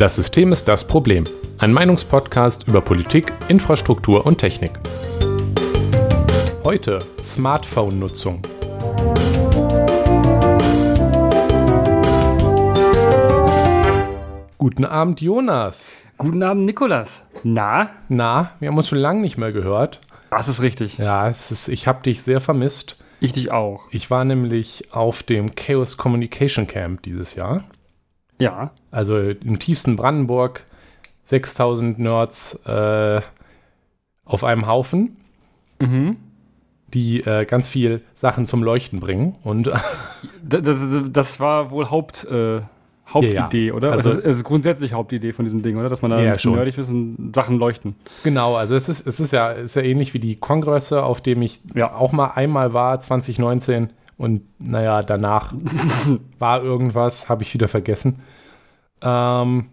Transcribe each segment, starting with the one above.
Das System ist das Problem. Ein Meinungspodcast über Politik, Infrastruktur und Technik. Heute Smartphone-Nutzung. Guten Abend, Jonas. Guten Abend, Nikolas. Na? Na, wir haben uns schon lange nicht mehr gehört. Das ist richtig. Ja, ist, ich habe dich sehr vermisst. Ich dich auch. Ich war nämlich auf dem Chaos Communication Camp dieses Jahr. Ja. Also im tiefsten Brandenburg, 6000 Nerds äh, auf einem Haufen, Mhm. die äh, ganz viel Sachen zum Leuchten bringen. Und Das, das, das war wohl Haupt, äh, Hauptidee, Ja, ja. oder? Also- Also, es ist grundsätzlich Hauptidee von diesem Ding, oder? Dass man da Ja, ein bisschen schon. nerdig ist und Sachen leuchten. genau, also es ist, es ist ja, ist ja ähnlich wie die Kongresse, auf dem ich Ja. auch mal einmal war, 2019. Und naja, danach war irgendwas, habe ich wieder vergessen. Ähm,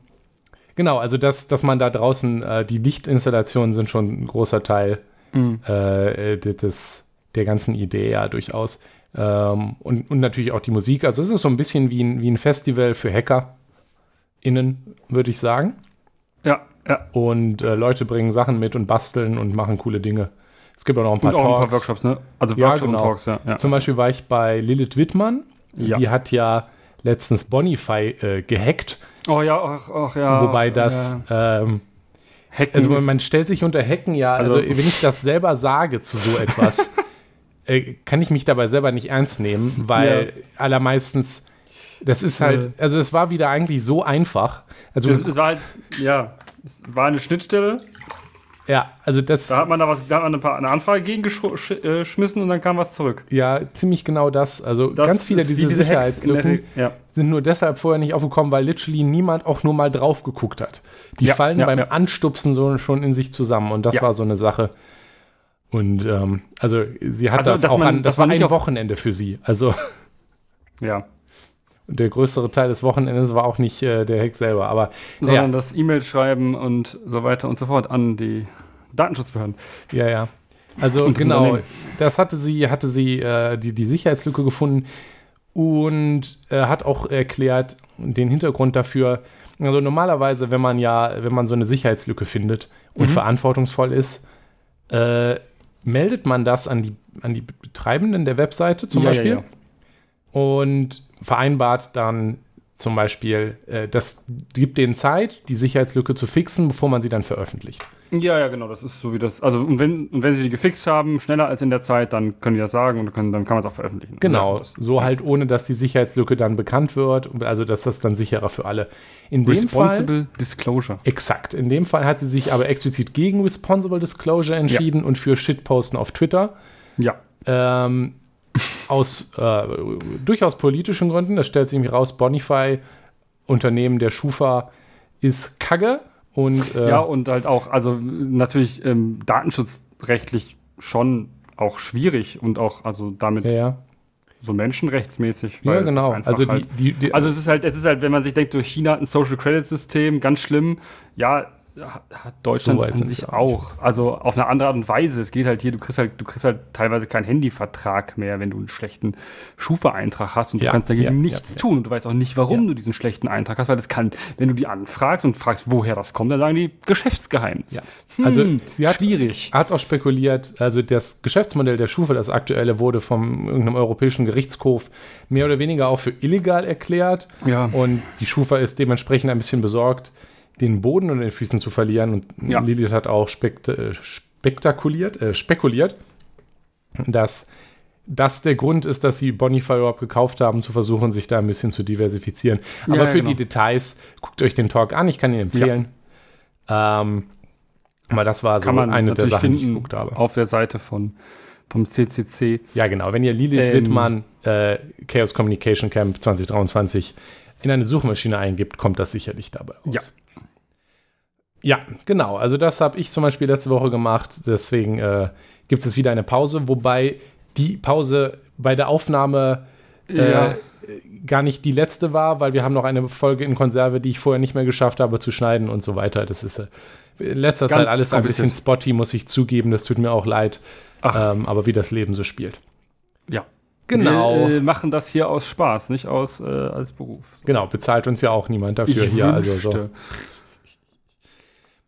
genau, also dass, dass man da draußen, äh, die Lichtinstallationen sind schon ein großer Teil Mhm. äh, des, der ganzen Idee ja durchaus. Ähm, und, und natürlich auch die Musik. Also es ist so ein bisschen wie ein, wie ein Festival für HackerInnen, würde ich sagen. Ja, ja. Und äh, Leute bringen Sachen mit und basteln und machen coole Dinge. Es gibt auch noch ein paar Und auch ein paar Talks. Workshops, ne? Also Ja, Workshops genau. und Talks, ja. ja. Zum Beispiel war ich bei Lilith Wittmann. Ja. Die hat ja letztens Bonify äh, gehackt. Oh ja, ach, ach ja. wobei das, ähm, Ja. Hacken also man stellt sich unter Hacken ja, also, Also- wenn ich das selber sage zu so etwas, äh, kann ich mich dabei selber nicht ernst nehmen, weil allermeistens, das ist halt, Ja. also es war wieder eigentlich so einfach. Also, es, es war halt, ja, es war eine Schnittstelle. Ja, also das, Da hat man da was, da hat man ein paar, eine Anfrage gegen geschmissen äh, und dann kam was zurück. ja, ziemlich genau das. Also Das ganz viele dieser diese Sicherheitslücken Ja. sind nur deshalb vorher nicht aufgekommen, weil literally niemand auch nur mal drauf geguckt hat. Die Ja, fallen ja, beim. Anstupsen so schon in sich zusammen und das war so eine Sache. Und ähm, also sie hat Also, das auch man- an, das war ein Wochenende für sie. Also Ja. Der größere Teil des Wochenendes war auch nicht äh, der Hack selber, aber sondern ja, das E-Mail schreiben und so weiter und so fort an die Datenschutzbehörden. ja, ja. Also Und genau, das hatte sie, hatte sie äh, die, die Sicherheitslücke gefunden und äh, hat auch erklärt den Hintergrund dafür. Also normalerweise, wenn man ja, wenn man so eine Sicherheitslücke findet und Mhm. verantwortungsvoll ist, äh, meldet man das an die, an die Betreibenden der Webseite zum ja, Beispiel ja. und vereinbart dann zum Beispiel, äh, das gibt denen Zeit, die Sicherheitslücke zu fixen, bevor man sie dann veröffentlicht. Ja, ja, genau, das ist so wie das. Also, und wenn, und wenn sie die gefixt haben, schneller als in der Zeit, dann können die das sagen und dann, können, dann kann man es auch veröffentlichen. Genau, Das- so halt ohne, dass die Sicherheitslücke dann bekannt wird, also dass das dann sicherer für alle. In dem Fall, Responsible Disclosure. exakt, in dem Fall hat sie sich aber explizit gegen Responsible Disclosure entschieden und für Shitposten auf Twitter. Ja. Ähm, aus äh, durchaus politischen Gründen, das stellt sich raus, Bonify, Unternehmen der Schufa, ist Kacke und äh, Ja, und halt auch, also natürlich ähm, datenschutzrechtlich schon auch schwierig und auch, also damit ja, ja. so menschenrechtsmäßig. ja genau. Also die, halt, die, die Also es ist halt, es ist halt, wenn man sich denkt, so China hat ein Social Credit System, ganz schlimm. Ja, hat Deutschland So an sich auch. Also auf eine andere Art und Weise. Es geht halt hier, du kriegst halt, du kriegst halt teilweise keinen Handyvertrag mehr, wenn du einen schlechten Schufa-Eintrag hast und Ja, du kannst dagegen ja, nichts ja, tun und du weißt auch nicht, warum du diesen schlechten Eintrag hast, weil das kann, wenn du die anfragst und fragst, woher das kommt, dann sagen die Geschäftsgeheimnis. Ja. Also, sie hat- schwierig. hat auch spekuliert, also das Geschäftsmodell der Schufa, das aktuelle, wurde vom irgendeinem europäischen Gerichtshof mehr oder weniger auch für illegal erklärt. Ja. Und die Schufa ist dementsprechend ein bisschen besorgt, den Boden unter den Füßen zu verlieren. Und Ja. Lilith hat auch spekt äh, spektakuliert, äh, spekuliert, dass das der Grund ist, dass sie Bonify überhaupt gekauft haben, zu versuchen, sich da ein bisschen zu diversifizieren. Aber Ja, für genau. die Details, guckt euch den Talk an, ich kann ihn empfehlen. Ähm, aber das war so eine der Sachen, die ich geguckt habe. auf der Seite von, vom CCC. Ja, genau. Wenn ihr Lilith Ähm. Wittmann äh, Chaos Communication Camp 2023 in eine Suchmaschine eingibt, kommt das sicherlich dabei raus. Ja. Ja, genau. Also das habe ich zum Beispiel letzte Woche gemacht. Deswegen äh, gibt es wieder eine Pause, wobei die Pause bei der Aufnahme äh, Ja. gar nicht die letzte war, weil wir haben noch eine Folge in Konserve, die ich vorher nicht mehr geschafft habe zu schneiden und so weiter. Das ist äh, in letzter Ganz Zeit alles ein bisschen spotty, muss ich zugeben. Das tut mir auch leid. Ähm, aber wie das Leben so spielt. Ja. Genau. Wir äh, machen das hier aus Spaß, nicht aus äh, als Beruf. Genau, bezahlt uns ja auch niemand dafür Ich hier. Also so.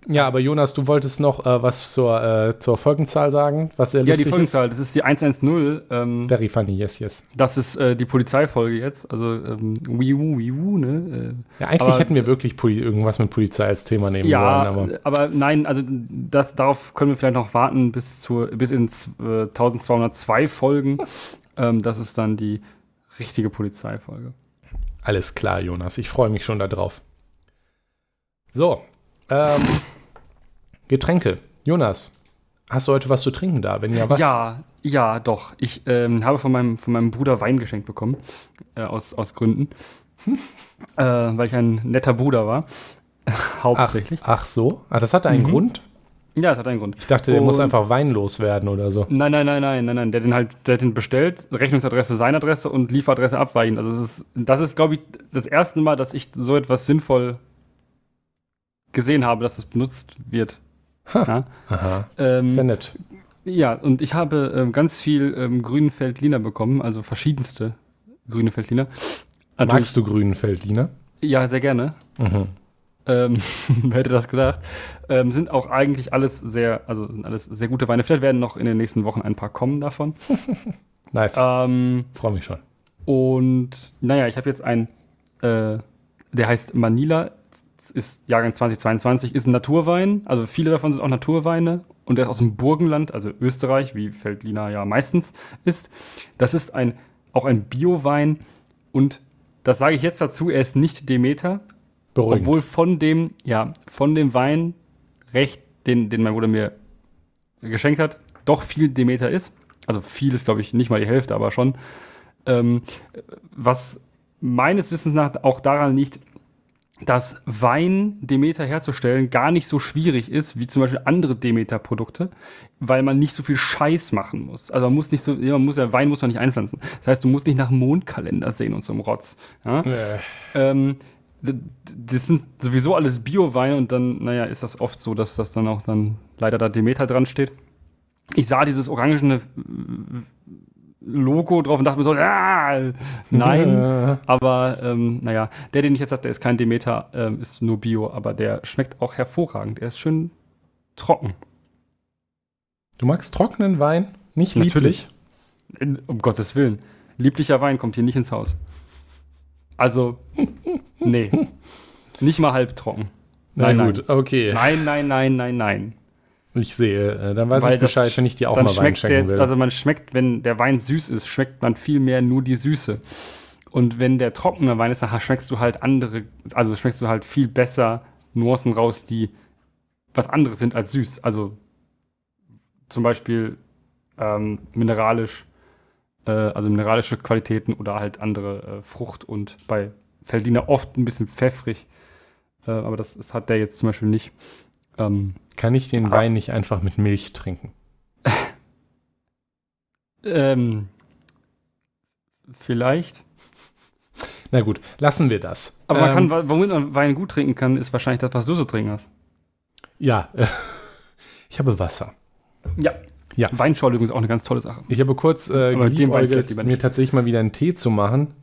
Ja, aber Jonas, du wolltest noch äh, was zur, äh, zur Folgenzahl sagen, was sehr Ja, die Folgenzahl, das ist die 110. Ähm, ist. Very funny, yes, yes. das ist äh, die Polizeifolge jetzt. Also ähm, Wii U, Wii U, ne? Ja, eigentlich Aber- hätten wir wirklich Poli irgendwas mit Polizei als Thema Äh, nehmen ja, wollen, aber aber nein, also das, darauf können wir vielleicht noch warten bis, zur, bis äh, 1202 Folgen. ähm, das ist dann die richtige Polizeifolge. alles klar, Jonas. Ich freue mich schon darauf. So, ähm, Getränke. Jonas, hast du heute was zu trinken da? Wenn ja, was? Ja, ja, doch. Ich ähm, habe von meinem, von meinem Bruder Wein geschenkt bekommen. Äh, aus, aus Gründen. äh, weil ich ein netter Bruder war. Ach, Hauptsächlich. ach so? Ah, das hatte einen Mhm. Grund? Ja, es hat einen Grund. Ich dachte, der muss Und- einfach weinlos werden oder so. Nein, nein, nein, nein, nein, nein. Der hat den halt, der hat den bestellt, Rechnungsadresse seine Adresse und Lieferadresse abweichen. Also es ist, das ist, glaube ich, das erste Mal, dass ich so etwas sinnvoll gesehen habe, dass es benutzt wird. Ja, Aha, ähm, sehr nett. ja und ich habe ähm, ganz viel ähm, grünen Feldliner bekommen, also verschiedenste grüne Feldliner. Magst du grünen Feldliner? Ja, sehr gerne. Mhm. Ähm, wer hätte das gedacht? Ähm, sind auch eigentlich alles sehr, also sind alles sehr gute Weine. Vielleicht werden noch in den nächsten Wochen ein paar kommen davon. Nice. Ähm, Freue mich schon. Und naja, ich habe jetzt einen, äh, der heißt Manila, ist Jahrgang 2022, ist ein Naturwein. Also viele davon sind auch Naturweine. Und der ist aus dem Burgenland, also Österreich, wie Feldliner ja meistens ist. Das ist ein, auch ein Biowein. Und das sage ich jetzt dazu, er ist nicht Demeter, Beruhigend. obwohl von dem, ja, von dem Wein recht, den, den mein Bruder mir geschenkt hat, doch viel Demeter ist. Also viel ist, glaube ich, nicht mal die Hälfte, aber schon. Ähm, was meines Wissens nach auch daran liegt, dass Wein Demeter herzustellen gar nicht so schwierig ist, wie zum Beispiel andere Demeter-Produkte, weil man nicht so viel Scheiß machen muss. Also man muss nicht so, man muss ja, Wein muss man nicht einpflanzen. Das heißt, du musst nicht nach Mondkalender sehen und so einem Rotz. Ja? Äh, Ähm, das sind sowieso alles Bio-Weine und dann, naja, ist das oft so, dass das dann auch dann leider da Demeter dran steht. Ich sah dieses orangene Logo drauf und dachte mir so, ah, nein. Aber ähm, naja, der, den ich jetzt habe, der ist kein Demeter, ähm, ist nur Bio, aber der schmeckt auch hervorragend. Er ist schön trocken. du magst trockenen Wein? Nicht lieblich? In, um Gottes Willen. Lieblicher Wein kommt hier nicht ins Haus. Also, nee. Nicht mal halb trocken. Na Nein, gut, okay. Nein, nein, nein, nein, nein. Ich sehe. Äh, Dann weiß Weil ich Bescheid, wenn ich dir auch mal Wein schenken der, will. also man schmeckt, wenn der Wein süß ist, schmeckt man viel mehr nur die Süße. Und wenn der trockene Wein ist, dann schmeckst du halt andere, also schmeckst du halt viel besser Nuancen raus, die was anderes sind als süß. Also zum Beispiel ähm, mineralisch, äh, also mineralische Qualitäten oder halt andere äh, Frucht und bei Feldiner oft ein bisschen pfeffrig. Äh, aber das, das hat der jetzt zum Beispiel nicht. Ähm, Kann ich den Ah. Wein nicht einfach mit Milch trinken? ähm, vielleicht. Na gut, lassen wir das. Aber man Ähm, kann, womit man Wein gut trinken kann, ist wahrscheinlich das, was du so trinken hast. Ja, äh, ich habe Wasser. Ja. Ja. Weinschorle ist auch eine ganz tolle Sache. Ich habe kurz äh, geliebäugelt, mir tatsächlich mal wieder einen Tee zu machen.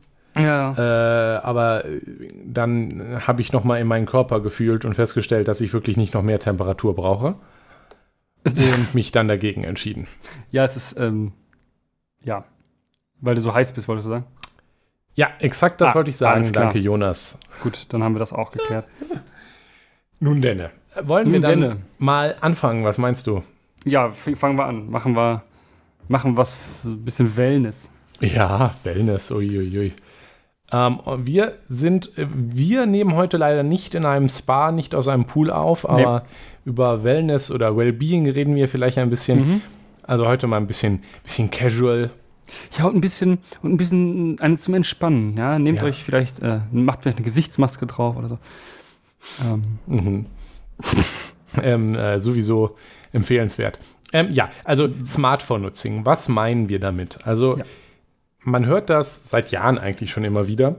Ja. Äh, aber äh, dann habe ich noch mal in meinen Körper gefühlt und festgestellt, dass ich wirklich nicht noch mehr Temperatur brauche. Und mich dann dagegen entschieden. ja, es ist, ähm, ja. Weil du so heiß bist, wolltest du sagen? Ja, exakt das Ah, wollte ich sagen. Danke, Jonas. Gut, dann haben wir das auch geklärt. Nun denne. Wollen wir Nun dann denne. mal anfangen? Was meinst du? Ja, fangen wir an. Machen wir, machen was, ein bisschen Wellness. Ja, Wellness, uiuiui. Ähm, wir sind, äh, wir nehmen heute leider nicht in einem Spa, nicht aus einem Pool auf, aber über Wellness oder Wellbeing reden wir vielleicht ein bisschen. Mhm. Also heute mal ein bisschen, bisschen casual. Ja, und ein bisschen, und ein bisschen eines zum Entspannen. Ja, nehmt Ja. euch vielleicht, äh, macht vielleicht eine Gesichtsmaske drauf oder so. Ähm, Mhm. ähm, äh, sowieso empfehlenswert. Ähm, ja, also Smartphone-Nutzung. Was meinen wir damit? Also Ja. Man hört das seit Jahren eigentlich schon immer wieder.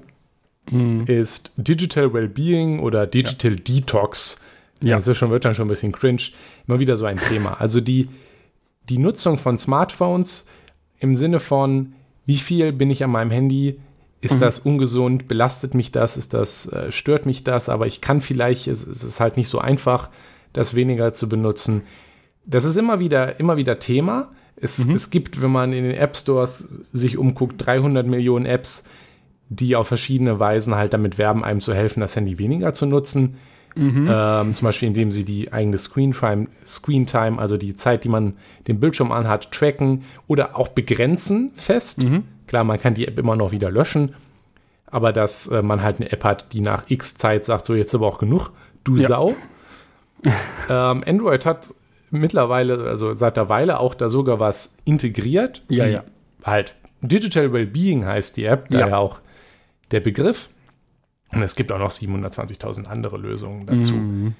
Mhm. Ist Digital Wellbeing oder Digital Detox. Ja. Das ist schon, wird dann schon ein bisschen cringe. Immer wieder so ein Thema. Also die, die Nutzung von Smartphones im Sinne von, wie viel bin ich an meinem Handy? Ist Mhm. das ungesund? Belastet mich das? Ist das, äh, stört mich das? Aber ich kann vielleicht, es, es ist halt nicht so einfach, das weniger zu benutzen. Das ist immer wieder, immer wieder Thema. Es, Mhm. es gibt, wenn man in den App Stores sich umguckt, 300 Millionen Apps, die auf verschiedene Weisen halt damit werben, einem zu helfen, das Handy weniger zu nutzen. Mhm. Ähm, zum Beispiel, indem sie die eigene Screen Time, Screen Time, also die Zeit, die man den Bildschirm anhat, tracken oder auch begrenzen fest. Mhm. Klar, man kann die App immer noch wieder löschen, aber dass äh, man halt eine App hat, die nach X Zeit sagt, so jetzt aber auch genug, du Ja. Sau. ähm, Android hat mittlerweile, also seit der Weile auch da sogar was integriert. Ja, die ja. Halt Digital Wellbeing heißt die App, Ja. daher auch der Begriff. Und es gibt auch noch 720.000 andere Lösungen dazu. Mhm.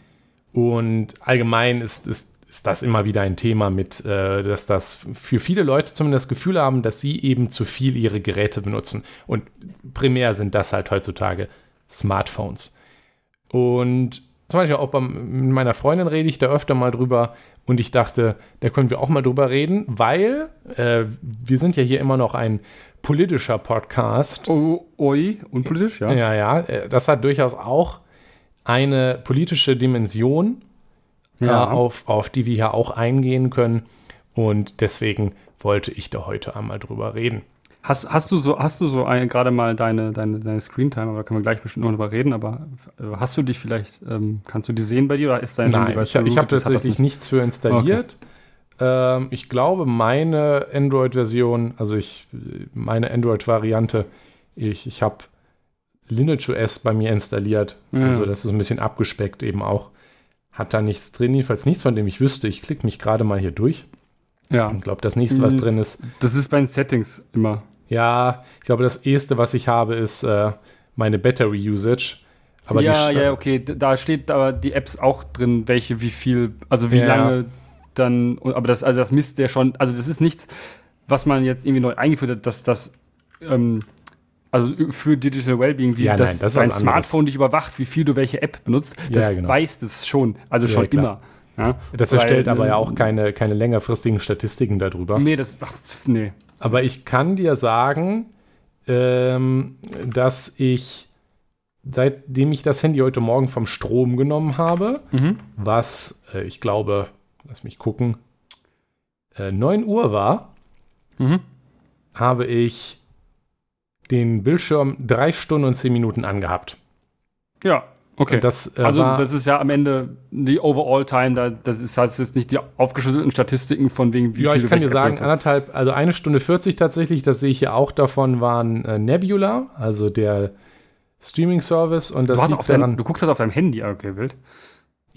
Und allgemein ist, ist, ist das immer wieder ein Thema mit, äh, dass das für viele Leute zumindest das Gefühl haben, dass sie eben zu viel ihre Geräte benutzen. Und primär sind das halt heutzutage Smartphones. Und zum Beispiel auch beim, mit meiner Freundin rede ich da öfter mal drüber und ich dachte, da können wir auch mal drüber reden, weil äh, wir sind ja hier immer noch ein politischer Podcast. Oh, oi, unpolitisch, ja. Ja, ja, äh, das hat durchaus auch eine politische Dimension, Ja. äh, auf, auf die wir hier auch eingehen können. Und deswegen wollte ich da heute einmal drüber reden. Hast, hast du so, hast du so ein, gerade mal deine, deine, deine Screentime, aber da können wir gleich bestimmt noch drüber reden, aber äh, hast du dich vielleicht, ähm, kannst du die sehen bei dir oder ist dein Nein, ich, ich habe tatsächlich nicht- nichts für installiert. Ähm, ich glaube, meine Android-Version, also ich, meine Android-Variante, ich, ich habe Lineage OS bei mir installiert. Ja. Also das ist ein bisschen abgespeckt eben auch. Hat da nichts drin, jedenfalls nichts, von dem ich wüsste. Ich klicke mich gerade mal hier durch Ja, und glaube, das nächste, was Mhm. drin ist, das ist bei den Settings immer. Ja, ich glaube, das erste, was ich habe, ist äh, meine Battery Usage. Aber ja, ja, okay, da steht aber die Apps auch drin, welche, wie viel, also wie Ja. lange dann, aber das, also das misst der schon, also das ist nichts, was man jetzt irgendwie neu eingeführt hat, dass das, ähm, also für Digital Wellbeing, wie Ja, das, nein, das dein was anderes. Smartphone dich überwacht, wie viel du welche App benutzt, Ja, das genau. weiß es schon, also Ja, schon klar. immer. Ja? Das Weil, erstellt aber ja ähm, auch keine, keine längerfristigen Statistiken darüber. Nee, das, ach, nee. Aber ich kann dir sagen, ähm, dass ich, seitdem ich das Handy heute Morgen vom Strom genommen habe, Mhm. was äh, ich glaube, lass mich gucken, äh, 9 Uhr war, Mhm. habe ich den Bildschirm drei Stunden und zehn Minuten angehabt. Ja, okay. Und das, äh, also das ist ja am Ende die Overall-Time, da, das ist heißt jetzt nicht die aufgeschlüsselten Statistiken von wegen wie ja, ich kann dir sagen, anderthalb, also eine Stunde 40 tatsächlich, das sehe ich hier auch davon, waren äh, Nebula, also der Streaming-Service. Und das du, liegt auf dein, daran, du guckst das auf deinem Handy, ah, okay, wild.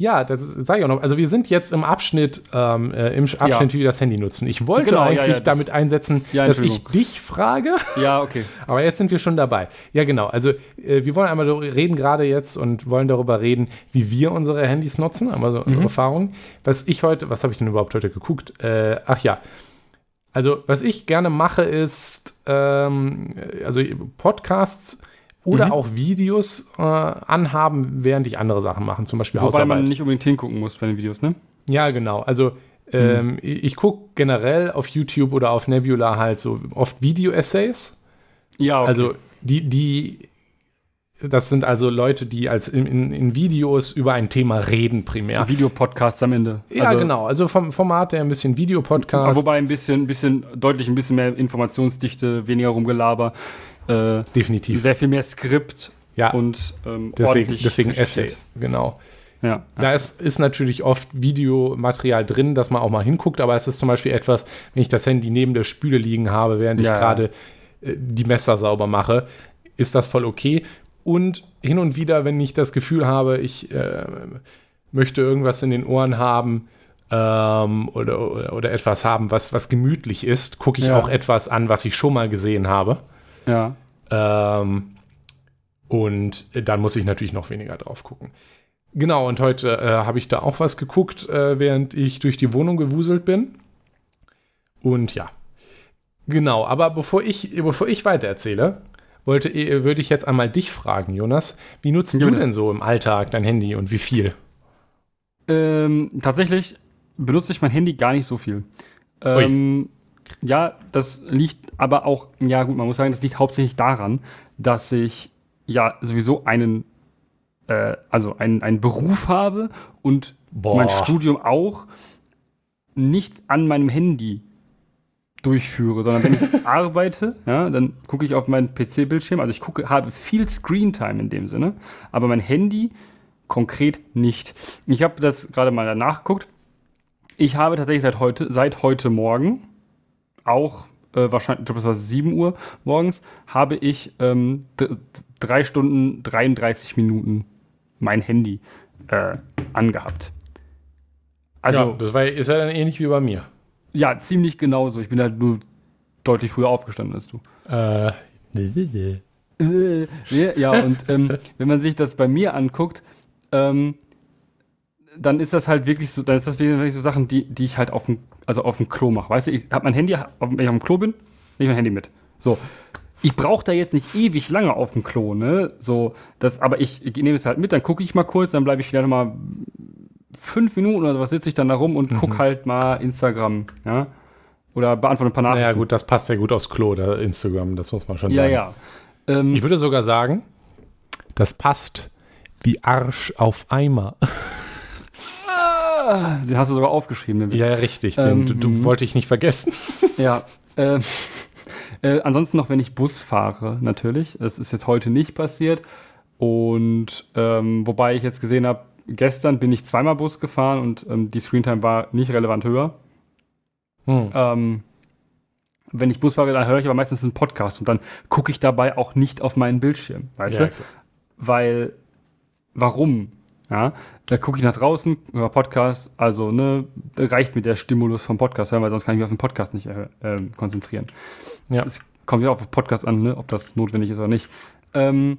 Ja, das sage ich auch noch. Also wir sind jetzt im Abschnitt, ähm, äh, im Abschnitt, Ja. wie wir das Handy nutzen. Ich wollte Genau, ja, eigentlich ja, das- damit einsetzen, Ja, dass ich dich frage, Ja, okay. aber jetzt sind wir schon dabei. Ja, genau. Also äh, wir wollen einmal reden gerade jetzt und wollen darüber reden, wie wir unsere Handys nutzen, einmal so Mhm. unsere Erfahrungen. Was ich heute, was habe ich denn überhaupt heute geguckt? Äh, ach ja. Also, was ich gerne mache, ist ähm, also Podcasts oder Mhm. auch Videos äh, anhaben, während ich andere Sachen mache, zum Beispiel Wobei Hausarbeit. man nicht unbedingt hingucken muss bei den Videos, ne? Ja, genau. Also ähm, ich, ich gucke generell auf YouTube oder auf Nebula halt so oft Video-Essays. Ja, okay. Also die, die, das sind also Leute, die als in, in, in Videos über ein Thema reden primär. Videopodcasts am Ende. Ja, also, genau. Also vom Format her ein bisschen Videopodcast. Wobei ein bisschen, bisschen, deutlich ein bisschen mehr Informationsdichte, weniger Rumgelaber, äh, Definitiv. sehr viel mehr Skript Ja, und ähm, deswegen, ordentlich deswegen. Essay. Genau. Ja. Da ist, ist natürlich oft Videomaterial drin, dass man auch mal hinguckt, aber es ist zum Beispiel etwas, wenn ich das Handy neben der Spüle liegen habe, während ich Ja, ja. gerade äh, die Messer sauber mache, ist das voll okay. Und hin und wieder, wenn ich das Gefühl habe, ich äh, möchte irgendwas in den Ohren haben ähm, oder, oder, oder etwas haben, was, was gemütlich ist, gucke ich Ja. auch etwas an, was ich schon mal gesehen habe. Ja. Ähm, und dann muss ich natürlich noch weniger drauf gucken. Genau, und heute äh, habe ich da auch was geguckt, äh, während ich durch die Wohnung gewuselt bin. Und ja. Genau, aber bevor ich, bevor ich weitererzähle, wollte, äh, würde ich jetzt einmal dich fragen, Jonas. Wie nutzt Ja, du denn so im Alltag dein Handy und wie viel? Ähm, tatsächlich benutze ich mein Handy gar nicht so viel. Ähm, Ja, das liegt aber auch, ja gut, man muss sagen, das liegt hauptsächlich daran, dass ich ja sowieso einen, äh, also einen, einen Beruf habe und Boah. mein Studium auch nicht an meinem Handy durchführe, sondern wenn ich arbeite, ja, dann gucke ich auf meinen PC-Bildschirm. Also ich gucke, habe viel Screentime in dem Sinne, aber mein Handy konkret nicht. Ich habe das gerade mal nachgeguckt. Ich habe tatsächlich seit heute, seit heute Morgen, auch äh, wahrscheinlich, ich glaube, das war 7 Uhr morgens, habe ich ähm, drei Stunden 33 Minuten mein Handy äh, angehabt. Also, ja, das war, ist ja dann ähnlich wie bei mir. ja, ziemlich genauso. Ich bin halt nur deutlich früher aufgestanden als du. Äh, Ja, ja und ähm, wenn man sich das bei mir anguckt, ähm, dann ist das halt wirklich so, dann ist das wirklich so Sachen, die, die ich halt auf dem, also auf dem Klo mache. Weißt du, ich habe mein Handy, wenn ich auf dem Klo bin, nehme ich mein Handy mit. So. Ich brauche da jetzt nicht ewig lange auf dem Klo, ne? So, das, aber ich, ich nehme es halt mit, dann gucke ich mal kurz, dann bleibe ich vielleicht mal fünf Minuten oder was sitze ich dann da rum und guck halt mal Instagram, ja? Oder beantworte ein paar Nachrichten. naja, gut, das passt ja gut aufs Klo, da Instagram, das muss man schon Ja, sagen. ja. Ähm, Ich würde sogar sagen, das passt wie Arsch auf Eimer. den hast du sogar aufgeschrieben. den Witz. Ja, richtig, den Ähm, du, du mhm. wollte ich nicht vergessen. Ja. Ähm, äh, ansonsten noch, wenn ich Bus fahre, natürlich. Das ist jetzt heute nicht passiert. Und ähm, wobei ich jetzt gesehen habe, gestern bin ich zweimal Bus gefahren und ähm, die Screentime war nicht relevant höher. Hm. Ähm, wenn ich Bus fahre, dann höre ich aber meistens einen Podcast und dann gucke ich dabei auch nicht auf meinen Bildschirm, weißt Ja, du? klar. Weil, warum? Ja, da gucke ich nach draußen, höre Podcast, also ne, reicht mir der Stimulus vom Podcast hören, weil sonst kann ich mich auf den Podcast nicht äh, ähm, konzentrieren. Ja. Es kommt ja auf den Podcast an, ne, ob das notwendig ist oder nicht. Ähm,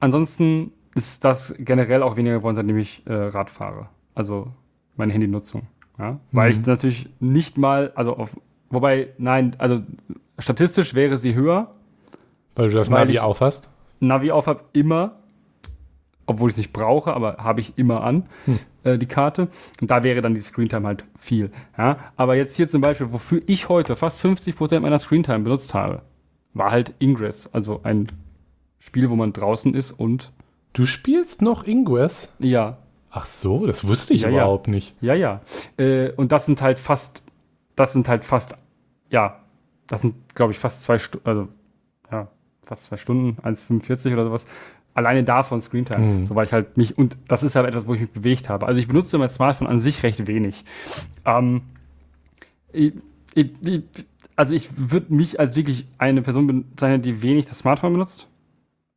ansonsten ist das generell auch weniger geworden, seitdem ich äh, Rad fahre. Also meine Handynutzung. Ja? Weil Mhm. ich natürlich nicht mal, also auf, wobei, nein, also statistisch wäre sie höher, Weil du das Weil Navi aufhast. Navi auf habe, immer, obwohl ich es nicht brauche, aber habe ich immer an, Hm. äh, die Karte. Und da wäre dann die Screentime halt viel. Ja? Aber jetzt hier zum Beispiel, wofür ich heute fast 50% meiner Screentime benutzt habe, war halt Ingress, also ein Spiel, wo man draußen ist und Du spielst noch Ingress? ja, Ach so, das wusste ich Ja, ja. überhaupt nicht. ja, ja. Äh, und das sind halt fast, das sind halt fast, ja, das sind, glaube ich, fast zwei Stunden, also ja, fast zwei Stunden, 1,45 oder sowas. Alleine davon Screentime. Mhm. So, weil ich halt mich, und das ist halt etwas, wo ich mich bewegt habe. Also ich benutze mein Smartphone an sich recht wenig. Ähm, ich, ich, ich, also ich würde mich als wirklich eine Person bezeichnen, die wenig das Smartphone benutzt.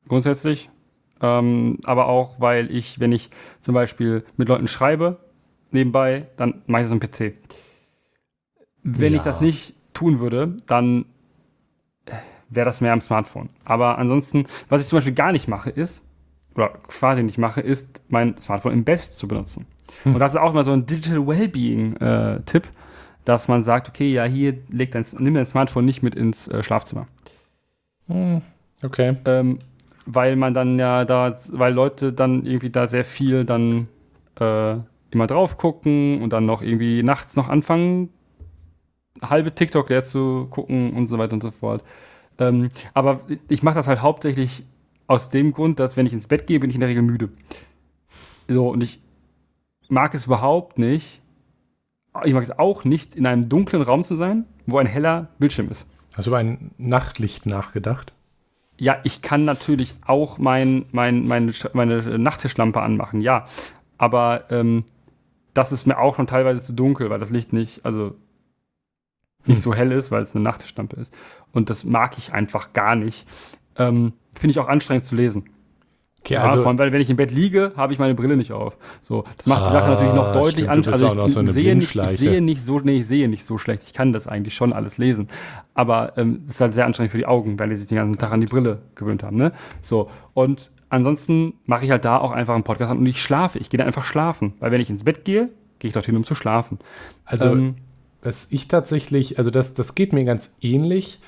Grundsätzlich. Ähm, aber auch, weil ich, wenn ich zum Beispiel mit Leuten schreibe, nebenbei, dann mache ich das am PC. Wenn Ja. ich das nicht tun würde, dann wäre das mehr am Smartphone. Aber ansonsten, was ich zum Beispiel gar nicht mache, ist, oder quasi nicht mache, ist, mein Smartphone im Bett zu benutzen. Und das ist auch mal so ein Digital Wellbeing-Tipp, dass man sagt, okay, ja, hier leg dein, nimm dein Smartphone nicht mit ins äh, Schlafzimmer. Hm, okay. Ähm, weil man dann ja da, weil Leute dann irgendwie da sehr viel dann äh, immer drauf gucken und dann noch irgendwie nachts noch anfangen, halbe TikTok leer zu gucken und so weiter und so fort. Ähm, aber ich mache das halt hauptsächlich aus dem Grund, dass wenn ich ins Bett gehe, bin ich in der Regel müde. So, und ich mag es überhaupt nicht, ich mag es auch nicht, in einem dunklen Raum zu sein, wo ein heller Bildschirm ist. Hast du über ein Nachtlicht nachgedacht? Ja, ich kann natürlich auch mein, mein, meine, meine Nachttischlampe anmachen, ja. Aber ähm, das ist mir auch schon teilweise zu dunkel, weil das Licht nicht, also nicht Hm. so hell ist, weil es eine Nachttischlampe ist. Und das mag ich einfach gar nicht. Ähm, Finde ich auch anstrengend zu lesen. Okay, Ja, also vor allem, weil wenn ich im Bett liege, habe ich meine Brille nicht auf. So, das macht die Sache Ah, natürlich noch deutlich auch Also ich, so sehe nicht, ich sehe nicht so, nee, ich sehe nicht so schlecht. Ich kann das eigentlich schon alles lesen. Aber ähm, es ist halt sehr anstrengend für die Augen, weil die sich den ganzen Tag an die Brille gewöhnt haben. Ne? So, und ansonsten mache ich halt da auch einfach einen Podcast an und ich schlafe. Ich gehe da einfach schlafen. Weil wenn ich ins Bett gehe, gehe ich dorthin, um zu schlafen. Also, Ähm, was ich tatsächlich, also das, das geht mir ganz ähnlich.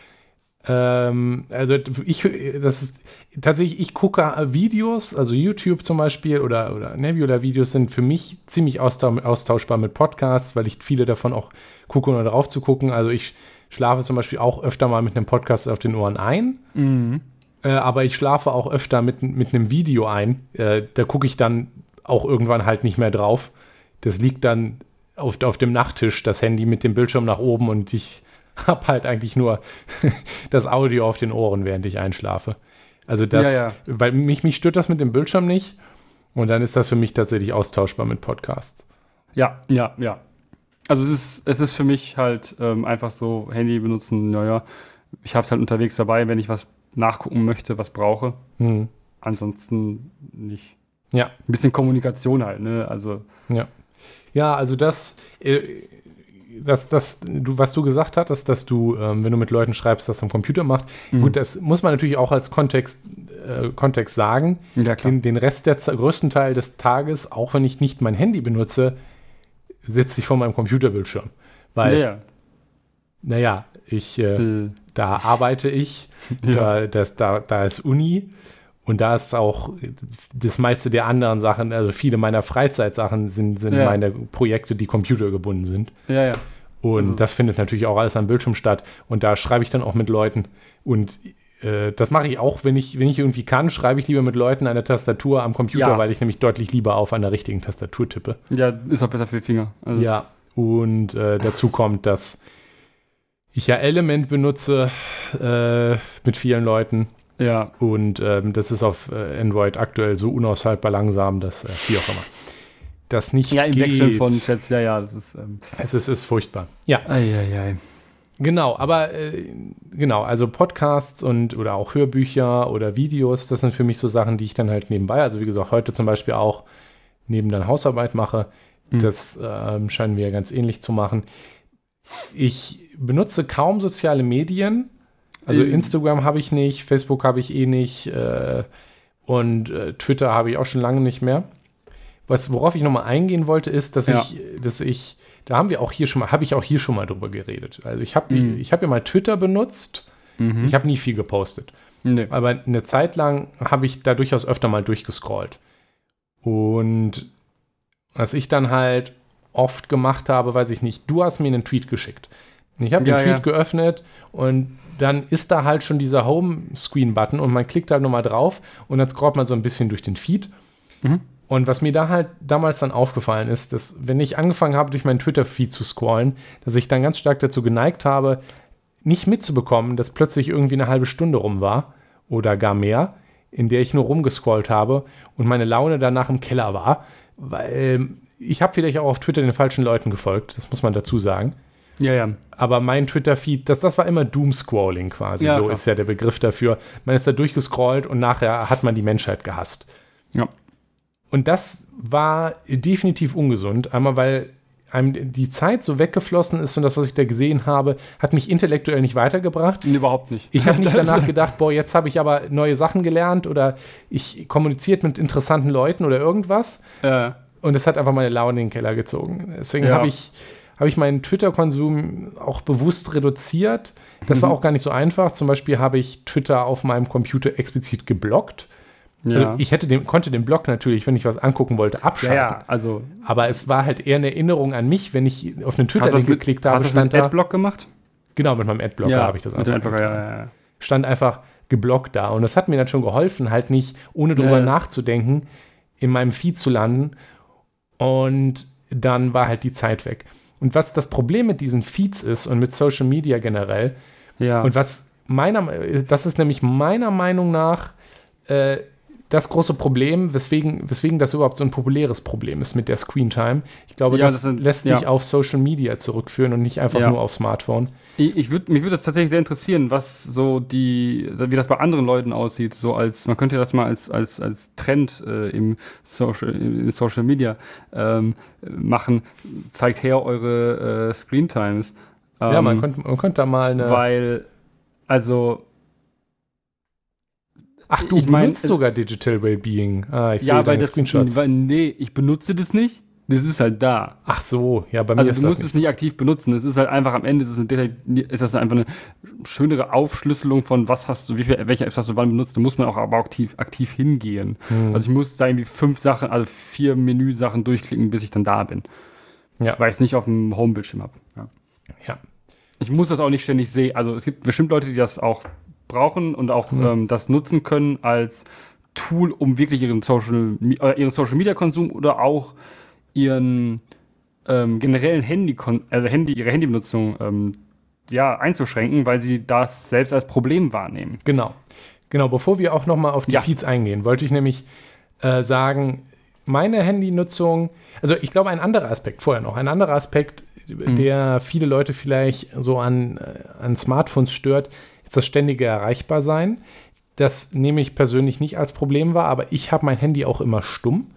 Ähm, also ich, das ist tatsächlich, ich gucke Videos, also YouTube zum Beispiel oder, oder Nebula-Videos sind für mich ziemlich austauschbar mit Podcasts, weil ich viele davon auch gucke, ohne drauf zu gucken. Also ich schlafe zum Beispiel auch öfter mal mit einem Podcast auf den Ohren ein. Mhm. Äh, aber ich schlafe auch öfter mit, mit einem Video ein. Äh, da gucke ich dann auch irgendwann halt nicht mehr drauf. Das liegt dann auf, auf dem Nachttisch, das Handy mit dem Bildschirm nach oben und ich habe halt eigentlich nur das Audio auf den Ohren, während ich einschlafe. Also das, ja, ja. weil mich, mich stört das mit dem Bildschirm nicht. Und dann ist das für mich tatsächlich austauschbar mit Podcasts. Ja, ja, ja. Also es ist, es ist für mich halt ähm, einfach so Handy benutzen, naja, ich habe es halt unterwegs dabei, wenn ich was nachgucken möchte, was brauche. Hm. Ansonsten nicht. Ja. Ein bisschen Kommunikation halt, ne? Also. Ja. Ja, also das, äh, das, das, du, was du gesagt hattest, dass du, ähm, wenn du mit Leuten schreibst, das am Computer macht, mhm. gut, das muss man natürlich auch als Kontext, äh, Kontext sagen. Ja, den, den Rest der größten Teil des Tages, auch wenn ich nicht mein Handy benutze, sitze ich vor meinem Computerbildschirm. Weil, ja. naja, ich, äh, äh. da arbeite ich, ja. da, das, da, da ist Uni und da ist auch das meiste der anderen Sachen, also viele meiner Freizeitsachen sind, sind ja. meine Projekte, die computergebunden sind. Ja, ja. Und also. das findet natürlich auch alles am Bildschirm statt. Und da schreibe ich dann auch mit Leuten. Und äh, das mache ich auch, wenn ich, wenn ich irgendwie kann, schreibe ich lieber mit Leuten an der Tastatur am Computer, ja. weil ich nämlich deutlich lieber auf einer richtigen Tastatur tippe. Ja, ist auch besser für die Finger. Also. Ja, und äh, dazu kommt, dass ich ja Element benutze äh, mit vielen Leuten. Ja. Und ähm, das ist auf äh, Android aktuell so unaushaltbar langsam, dass, äh, wie auch immer, das nicht Ja, im geht. Wechsel von Chats, ja, ja, das ist. Ähm es ist, ist furchtbar. Ja. Eieiei. Genau, aber äh, genau, also Podcasts und oder auch Hörbücher oder Videos, das sind für mich so Sachen, die ich dann halt nebenbei, also wie gesagt, heute zum Beispiel auch neben der Hausarbeit mache. Mhm. Das äh, scheinen wir ja ganz ähnlich zu machen. Ich benutze kaum soziale Medien. Also mhm. Instagram habe ich nicht, Facebook habe ich eh nicht äh, und äh, Twitter habe ich auch schon lange nicht mehr. Was, worauf ich nochmal eingehen wollte, ist, dass ja. ich, dass ich da haben wir auch hier schon mal, habe ich auch hier schon mal drüber geredet. Also ich habe mhm. ich habe ja mal Twitter benutzt. Mhm. Ich habe nie viel gepostet. Nee. Aber eine Zeit lang habe ich da durchaus öfter mal durchgescrollt. Und was ich dann halt oft gemacht habe, weiß ich nicht, du hast mir einen Tweet geschickt. Ich habe ja, den Tweet ja. geöffnet und dann ist da halt schon dieser Home-Screen-Button und man klickt halt nochmal drauf und dann scrollt man so ein bisschen durch den Feed. Mhm. Und was mir da halt damals dann aufgefallen ist, dass wenn ich angefangen habe, durch meinen Twitter-Feed zu scrollen, dass ich dann ganz stark dazu geneigt habe, nicht mitzubekommen, dass plötzlich irgendwie eine halbe Stunde rum war oder gar mehr, in der ich nur rumgescrollt habe und meine Laune danach im Keller war, weil ich habe vielleicht auch auf Twitter den falschen Leuten gefolgt, das muss man dazu sagen. Ja, ja. Aber mein Twitter-Feed, das, das war immer Doomscrolling quasi, ja, so klar. ist ja der Begriff dafür. Man ist da durchgescrollt und nachher hat man die Menschheit gehasst. Ja. Und das war definitiv ungesund. Einmal, weil einem die Zeit so weggeflossen ist und das, was ich da gesehen habe, hat mich intellektuell nicht weitergebracht. Überhaupt nicht. Ich habe nicht danach gedacht, boah, jetzt habe ich aber neue Sachen gelernt oder ich kommuniziert mit interessanten Leuten oder irgendwas. Ja. Und es hat einfach meine Laune in den Keller gezogen. Deswegen ja. habe ich, hab ich meinen Twitter-Konsum auch bewusst reduziert. Das mhm. war auch gar nicht so einfach. Zum Beispiel habe ich Twitter auf meinem Computer explizit geblockt ja. Also ich hätte den, konnte den Blog natürlich, wenn ich was angucken wollte, abschalten. Ja, ja, also. Aber es war halt eher eine Erinnerung an mich, wenn ich auf einen Twitter-Link geklickt habe. Hast du stand mit Adblock gemacht? Genau, mit meinem Adblocker ja, habe ich das einfach. Mit Adblocker, ja, ja, Stand einfach geblockt da. Und das hat mir dann schon geholfen, halt nicht, ohne drüber nachzudenken, in meinem Feed zu landen. Und dann war halt die Zeit weg. Und was das Problem mit diesen Feeds ist und mit Social Media generell, ja. und was meiner, das ist nämlich meiner Meinung nach äh, das große Problem, weswegen, weswegen das überhaupt so ein populäres Problem ist mit der Screen Time. Ich glaube, ja, das, das sind, lässt sich ja. auf Social Media zurückführen und nicht einfach ja. nur auf Smartphone. Ich, ich würd, mich würde das tatsächlich sehr interessieren, was so die, wie das bei anderen Leuten aussieht. So als, man könnte das mal als, als, als Trend äh, im Social, in Social Media ähm, machen. Zeigt her eure äh, Screen Times. Ähm, ja, man ähm, könnte, man könnte da mal eine. Weil, also Ach, du ich benutzt mein, sogar Digital Wellbeing. Ah, ich ja, sehe deine das, Screenshots. Weil, nee, ich benutze das nicht. Das ist halt da. Ach so, ja, bei mir Also ist du das musst es nicht aktiv benutzen. Es ist halt einfach am Ende ist, es eine, ist das einfach eine schönere Aufschlüsselung von was hast du, wie viel, welche Apps hast du wann benutzt. Da muss man auch aber aktiv, aktiv hingehen. Hm. Also ich muss da irgendwie fünf Sachen, also vier Menüsachen durchklicken, bis ich dann da bin. Ja. Weil ich es nicht auf dem Home-Bildschirm habe. Ja. Ja. Ich muss das auch nicht ständig sehen. Also es gibt bestimmt Leute, die das auch brauchen und auch Hm. ähm, das nutzen können als Tool, um wirklich ihren Social, äh, ihren Social Media Konsum oder auch ihren ähm, generellen Handy, also Handy, ihre Handybenutzung ähm, ja, einzuschränken, weil sie das selbst als Problem wahrnehmen. Genau. Genau, bevor wir auch nochmal auf die Ja. Feeds eingehen, wollte ich nämlich äh, sagen, meine Handynutzung, also ich glaube, ein anderer Aspekt, vorher noch, ein anderer Aspekt, der viele Leute vielleicht so an, äh, an Smartphones stört, ist das ständige Erreichbarsein. Das nehme ich persönlich nicht als Problem wahr, aber ich habe mein Handy auch immer stumm.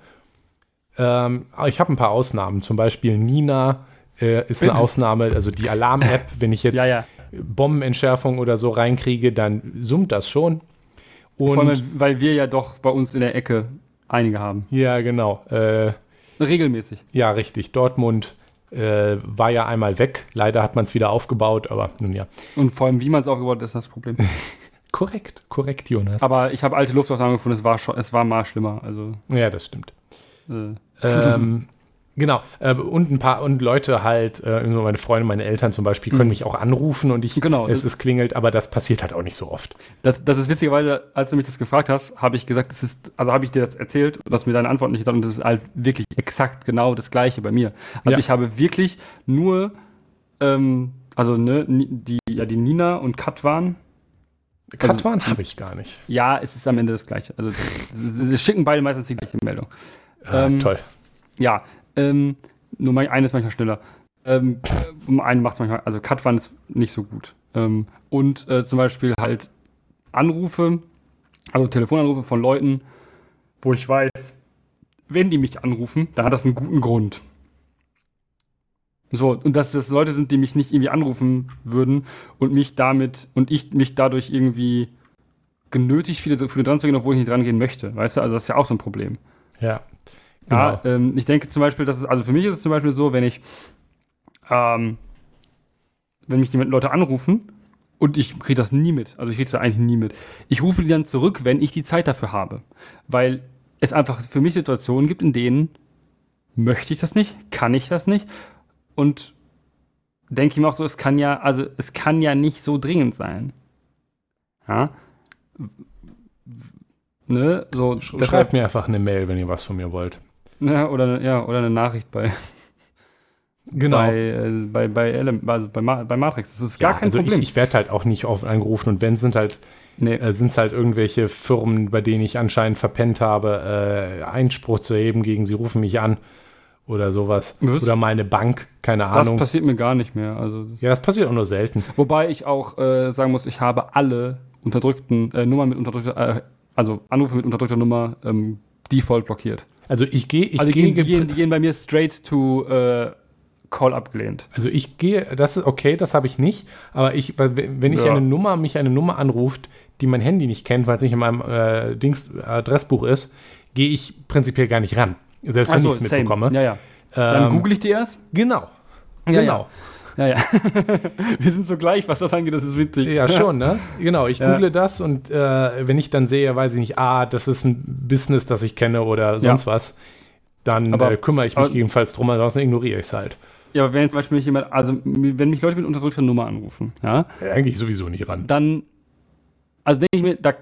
Ähm, ich habe ein paar Ausnahmen, zum Beispiel Nina äh, ist eine. Ausnahme, also die Alarm-App, wenn ich jetzt Ja, ja. Bombenentschärfung oder so reinkriege, dann summt das schon. Und Vor allem, weil wir ja doch bei uns in der Ecke einige haben. ja, genau. Äh, Regelmäßig. ja, richtig. Dortmund äh, war ja einmal weg. Leider hat man es wieder aufgebaut, aber nun ja. Und vor allem, wie man es aufgebaut hat, ist das Problem. Korrekt, korrekt, Jonas. Aber ich habe alte Luftaufnahmen gefunden, es war, schon, es war mal schlimmer. Also, ja, das stimmt. äh, ähm, genau. Äh, und ein paar und Leute halt, äh, meine Freunde, meine Eltern zum Beispiel, können Mhm. mich auch anrufen und ich Genau, es ist klingelt, aber das passiert halt auch nicht so oft. Das, das ist witzigerweise, als du mich das gefragt hast, habe ich gesagt, das ist, also habe ich dir das erzählt, dass mir deine Antwort nicht gesagt und das ist halt wirklich exakt genau das gleiche bei mir. Also Ja. ich habe wirklich nur, ähm, also ne, die, ja, die Nina und Katwan, Also- Katwan habe ich gar nicht. ja, es ist am Ende das gleiche. Also sie sie schicken beide meistens die gleiche Meldung. Ah, Ähm, toll. Ja, ähm, nur mein, eine ist manchmal schneller. Ähm, einen macht es manchmal, also Katwan ist nicht so gut. Ähm, und äh, zum Beispiel halt Anrufe, also Telefonanrufe von Leuten, wo ich weiß, wenn die mich anrufen, dann hat das einen guten Grund. So, und dass das Leute sind, die mich nicht irgendwie anrufen würden und mich damit und ich mich dadurch irgendwie genötigt fühle, für dran zu gehen, obwohl ich nicht dran gehen möchte. Weißt du, also das ist ja auch so ein Problem. Ja. Genau. Ja, ähm, ich denke zum Beispiel, dass es, also für mich ist es zum Beispiel so, wenn ich, ähm, wenn mich jemand Leute anrufen und ich kriege das nie mit, also ich kriege das eigentlich nie mit. Ich rufe die dann zurück, wenn ich die Zeit dafür habe. Weil es einfach für mich Situationen gibt, in denen möchte ich das nicht, kann ich das nicht und denke ich mir auch so, es kann ja, also es kann ja nicht so dringend sein. Ja. Ne, so deshalb- Schreibt mir einfach eine Mail, wenn ihr was von mir wollt. Ja, oder, ja, oder eine Nachricht bei, Genau. bei, äh, bei, bei, Ele- also bei, Ma bei Matrix. Das ist gar Ja, kein also Problem. Ich, ich werde halt auch nicht oft angerufen und wenn sind halt nee. äh, sind es halt irgendwelche Firmen, bei denen ich anscheinend verpennt habe, äh, Einspruch zu erheben gegen sie rufen mich an oder sowas. Was? Oder mal eine Bank, keine das Ahnung. passiert mir gar nicht mehr. Also, Ja, das passiert auch nur selten. wobei ich auch äh, sagen muss, ich habe alle unterdrückten äh, Nummern mit unterdrückter, äh, also Anrufe mit unterdrückter Nummer ähm, default blockiert. Also ich gehe, ich also die gehe, gehen, die, gehen, bei mir straight to äh, Call abgelehnt. also ich gehe, das ist okay, das habe ich nicht, aber ich, wenn ich Ja. eine Nummer, mich eine Nummer anruft, die mein Handy nicht kennt, weil es nicht in meinem äh, Dings Adressbuch ist, gehe ich prinzipiell gar nicht ran. Selbst wenn so, ich es mitbekomme. Ja, ja. Dann Ähm, google ich die erst. Genau. Ja, genau. Ja, ja. Wir sind so gleich, was das angeht, das ist witzig. Ja, schon, ne? Genau, ich Ja. google das und äh, wenn ich dann sehe, weiß ich nicht, ah, das ist ein Business, das ich kenne oder sonst was, dann Aber- äh, kümmere ich mich aber- gegebenenfalls drum, ansonsten ignoriere ich es halt. Ja, aber wenn jetzt zum Beispiel mich jemand, also wenn mich Leute mit unterdrückter Nummer anrufen, ja, Ja, eigentlich sowieso nicht ran. dann, also denke ich mir, da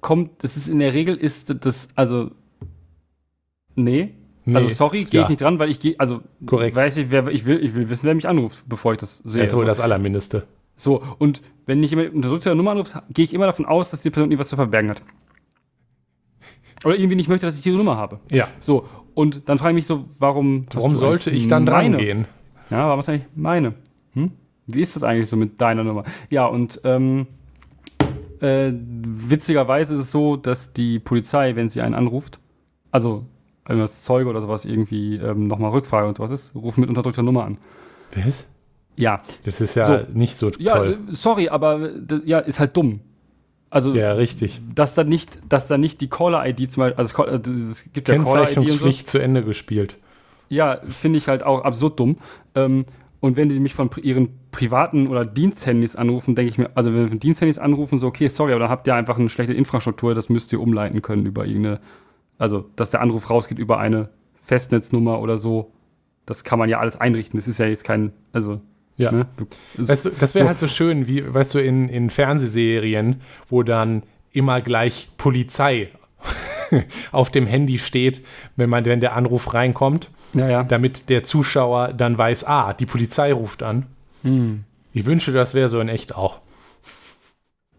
kommt, das ist in der Regel ist das, also, nee. Nee, Also sorry, gehe ja. ich nicht dran, weil ich gehe, also Korrekt. weiß ich, wer ich will, ich will wissen, wer mich anruft, bevor ich das sehe. Das ist wohl so. das Allermindeste. so, und wenn mich jemand mit unterdrückter Nummer anruft, gehe ich immer davon aus, dass die Person irgendwas zu verbergen hat. Oder irgendwie nicht möchte, dass ich diese Nummer habe. Ja. So, und dann frage ich mich so, warum. Warum sollte ich dann dran meine? gehen? Ja, warum ist eigentlich meine? Hm? Wie ist das eigentlich so mit deiner Nummer? Ja, und ähm, äh, witzigerweise ist es so, dass die Polizei, wenn sie einen anruft, also irgendwas Zeuge oder sowas irgendwie ähm, nochmal Rückfrage und sowas ist, rufen mit unterdrückter Nummer an. Was? Ja, Das ist ja So. nicht so ja, toll. äh, sorry, aber ja, ist halt dumm. Also, Ja, richtig. dass da nicht, dass da nicht die Caller-ID zum Beispiel, also es äh, es gibt ja Caller-ID so. Kennzeichnungspflicht zu Ende gespielt. Ja, finde ich halt auch absurd dumm. Ähm, und wenn die mich von ihren privaten oder Diensthandys anrufen, denke ich mir, also wenn wir von Diensthandys anrufen, so, okay, sorry, aber dann habt ihr einfach eine schlechte Infrastruktur, das müsst ihr umleiten können über irgendeine, also dass der Anruf rausgeht über eine Festnetznummer oder so. Das kann man ja alles einrichten. Das ist ja jetzt kein, also Ja. Ne? Weißt du, das wäre So. halt so schön, wie, weißt du, in, in Fernsehserien, wo dann immer gleich Polizei auf dem Handy steht, wenn man, wenn der Anruf reinkommt, Ja, ja. damit der Zuschauer dann weiß, ah, die Polizei ruft an. Hm. Ich wünsche, das wäre so in echt auch.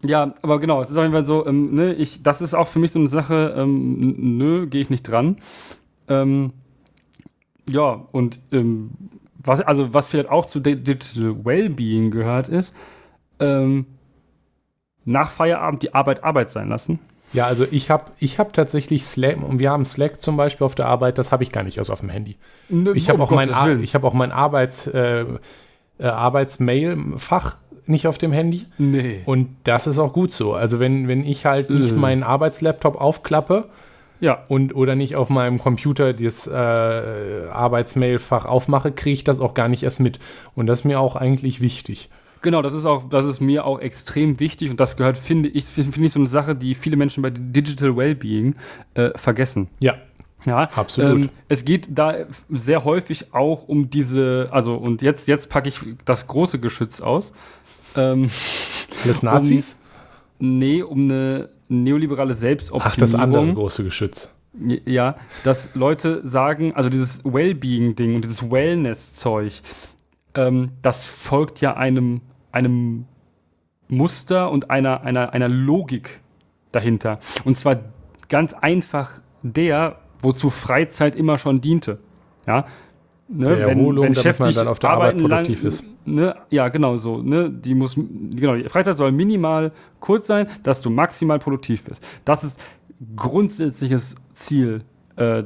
Ja, aber genau, es ist auf jeden Fall so, ähm, ne, ich, das ist auch für mich so eine Sache, ähm, nö, gehe ich nicht dran. Ähm, ja, und ähm, was, also was vielleicht auch zu Di- Digital Wellbeing gehört ist, ähm, nach Feierabend die Arbeit Arbeit sein lassen. Ja, also ich habe ich hab tatsächlich Slack, und wir haben Slack zum Beispiel auf der Arbeit, das habe ich gar nicht erst auf dem Handy. Ich habe Um auch, mein hab auch mein Arbeits, äh, äh, Arbeitsmail-Fach nicht auf dem Handy. Nee. Und das ist auch gut so. Also wenn, wenn ich halt nicht Äh. meinen Arbeitslaptop aufklappe Ja, und oder nicht auf meinem Computer das äh, Arbeitsmailfach aufmache, kriege ich das auch gar nicht erst mit. Und das ist mir auch eigentlich wichtig. Genau, das ist auch, das ist mir auch extrem wichtig und das gehört, finde ich, finde ich so eine Sache, die viele Menschen bei Digital Wellbeing äh, vergessen. Ja, Ja, Absolut. Ähm, es geht da sehr häufig auch um diese, also und jetzt, jetzt packe ich das große Geschütz aus. Ähm, alles Nazis. nee, um eine neoliberale Selbstoptimierung. Ach, das andere große Geschütz. Ja, dass Leute sagen, also dieses Wellbeing-Ding und dieses Wellness-Zeug, ähm, das folgt ja einem, einem Muster und einer, einer, einer Logik dahinter. Und zwar ganz einfach der, wozu Freizeit immer schon diente. Ja. Ne, Der Erholung, damit man dann auf der Arbeit produktiv ist. Ne, ja, genau so. Ne, die muss, genau, die Freizeit soll minimal kurz sein, dass du maximal produktiv bist. Das ist grundsätzliches Ziel äh,